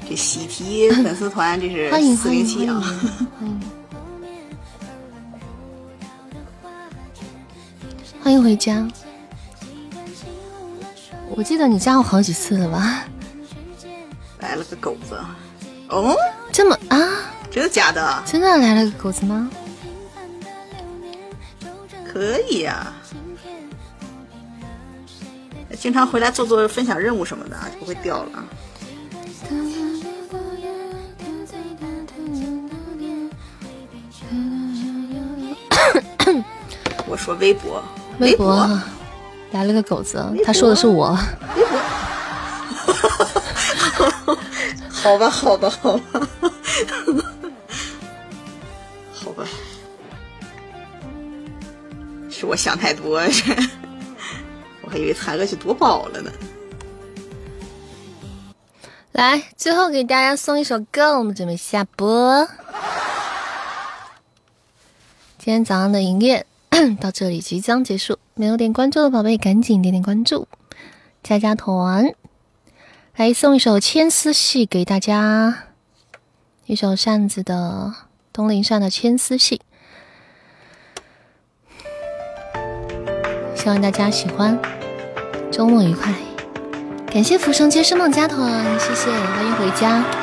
这喜提粉丝团，这是四零七啊！欢迎回家。我记得你加我好几次了吧？来了个狗子，哦，这么啊？真的假的？真的来了个狗子吗？可以呀，经常回来做做分享任务什么的，就不会掉了。<coughs> 我说微博，微博来了个狗子，他说的是我。好吧，<laughs> 好吧，好吧，好吧，是我想太多，我还以为残哥去夺宝了呢。来，最后给大家送一首歌，我们准备下播。今天早上的营业 <clears throat> 到这里即将结束，没有点关注的宝贝赶紧点点关注，加加团，来送一首《牵丝戏》给大家，一首扇子的东林扇的《牵丝戏》，希望大家喜欢，周末愉快，感谢浮生皆是梦加团，谢谢，欢迎回家。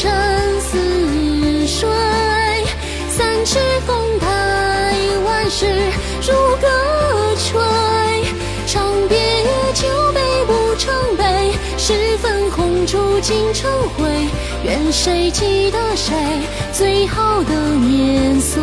沉，似水，三尺风台，万事如歌吹。长别酒杯不成杯，十分红烛尽成灰。愿谁记得谁最好的年岁？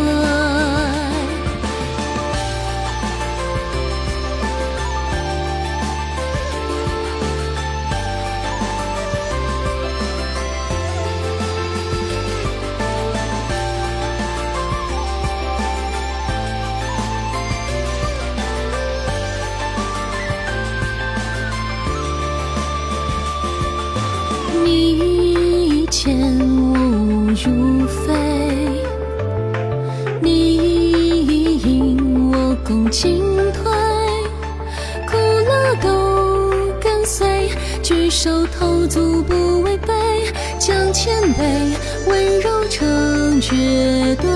足不违背，将谦卑温柔成绝对。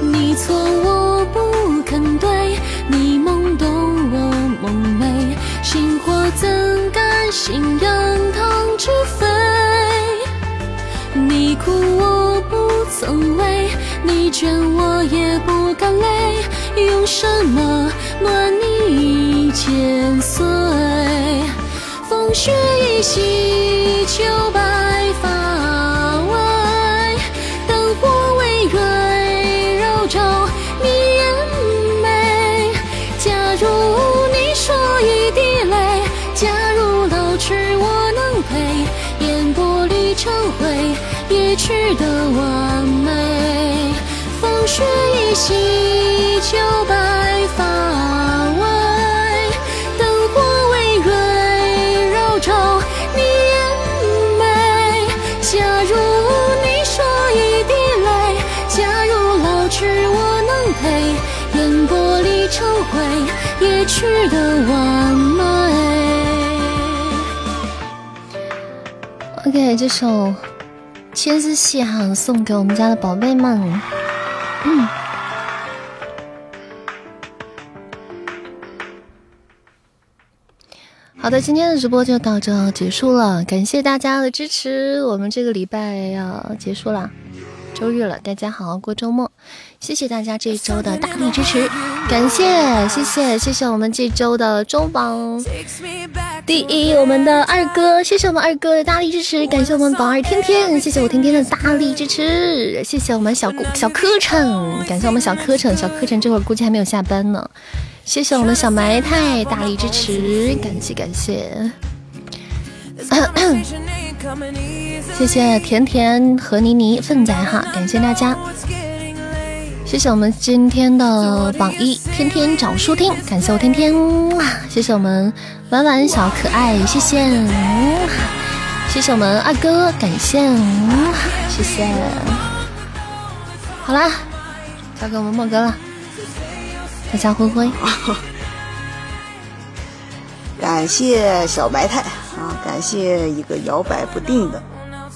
你错我不肯对，你懵懂我梦寐，心火怎甘心扬汤止沸？你哭我不曾为，你倦我也不敢累，用什么暖你千岁？雪一袭秋白发外，灯火微蕊，柔皱你眼眉。假如你说一滴泪，假如老去我能陪，烟波里成灰，也去得完美。风雪一袭也去得完美。OK，这首《千丝戏》哈送给我们家的宝贝们。嗯。好的，今天的直播就到这结束了，感谢大家的支持。我们这个礼拜要结束了，周日了，大家好好过周末。谢谢大家这一周的大力支持，感谢谢谢谢谢我们这周的周榜第一，我们的二哥，谢谢我们二哥的大力支持，感谢我们宝二天天，谢谢我天天的大力支持，谢谢我们小顾小柯晨，感谢我们小柯晨，小柯晨这会儿估计还没有下班呢，谢谢我们小埋汰大力支持，感谢感谢。谢谢甜甜和妮妮粪仔哈，感谢大家。谢谢我们今天的榜一天天找书听，感谢我天天，谢谢我们婉婉小可爱，谢谢，谢谢我们二哥，感谢，谢谢。好啦，交给我们莫哥了，大家挥挥。<laughs> 感谢小白菜啊，感谢一个摇摆不定的，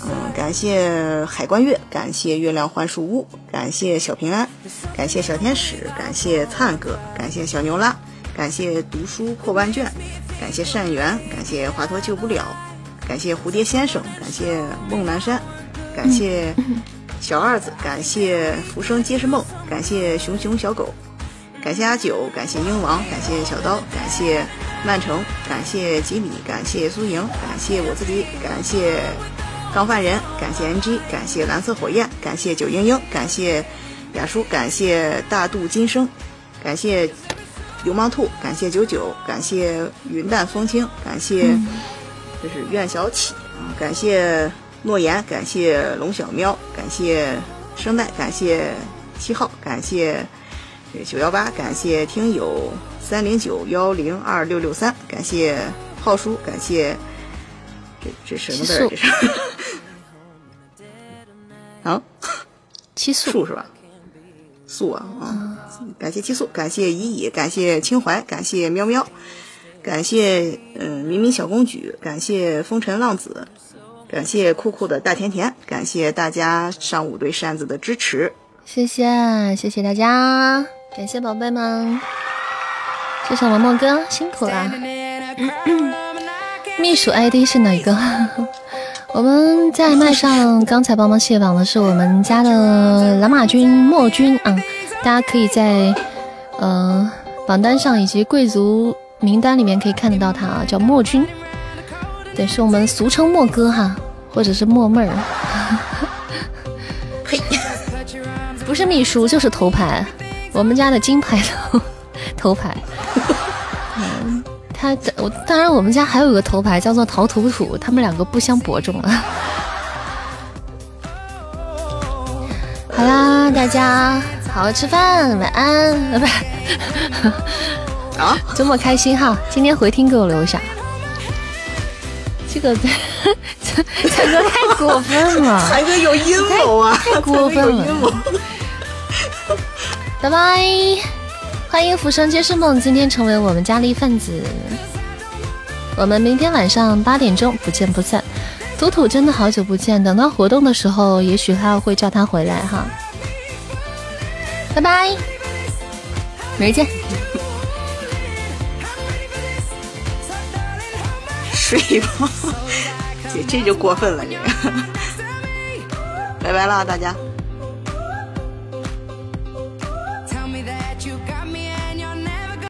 嗯，感谢海关月，感谢月亮幻树屋，感谢小平安，感谢小天使，感谢灿哥，感谢小牛拉，感谢读书破万卷，感谢善缘，感谢华佗救不了，感谢蝴蝶先生，感谢梦南山，感谢小二子，感谢浮生皆是梦，感谢熊熊小狗，感谢阿九，感谢鹰王，感谢小刀，感谢曼城，感谢吉米，感谢苏莹，感谢我自己，感谢刚犯人，感谢 NG，感谢蓝色火焰，感谢九英英，感谢雅叔，感谢大度今生，感谢流氓兔，感谢九九，感谢云淡风轻，感谢这是苑小启啊，感谢诺言，感谢龙小喵，感谢声带，感谢七号，感谢九幺八，感谢听友三零九幺零二六六三，感谢浩叔，感谢这这什么字儿？这是啊，七素素是吧？素啊啊！感谢七素，感谢依依，感谢清怀，感谢喵喵，感谢嗯明明小公举，感谢风尘浪子，感谢酷酷的大甜甜，感谢大家上午对扇子的支持，谢谢谢谢大家，感谢宝贝们，谢谢毛毛哥辛苦了。秘书 ID 是哪个？<laughs> 我们在麦上刚才帮忙卸榜的是我们家的蓝马军墨君啊，大家可以在呃榜单上以及贵族名单里面可以看得到他啊，叫墨君，对，是我们俗称墨哥哈，或者是墨妹儿。<laughs> 呸，不是秘书就是头牌，我们家的金牌头 <laughs> 头牌。嗯。他我当然，我们家还有一个头牌叫做陶土土，他们两个不相伯仲啊。好啦，大家好好吃饭，晚安，不是啊，<laughs> 周末开心哈！今天回听给我留下。这个这 <laughs> 蔡哥太过分了，<laughs> 蔡哥有阴谋啊，太过分了。拜拜。欢迎浮生皆是梦，今天成为我们家的一份子。我们明天晚上八点钟不见不散。土土真的好久不见，等到活动的时候，也许他会叫他回来哈。拜拜，明儿见。睡吧，姐 <laughs> 这就过分了，你。<laughs> 拜拜了，大家。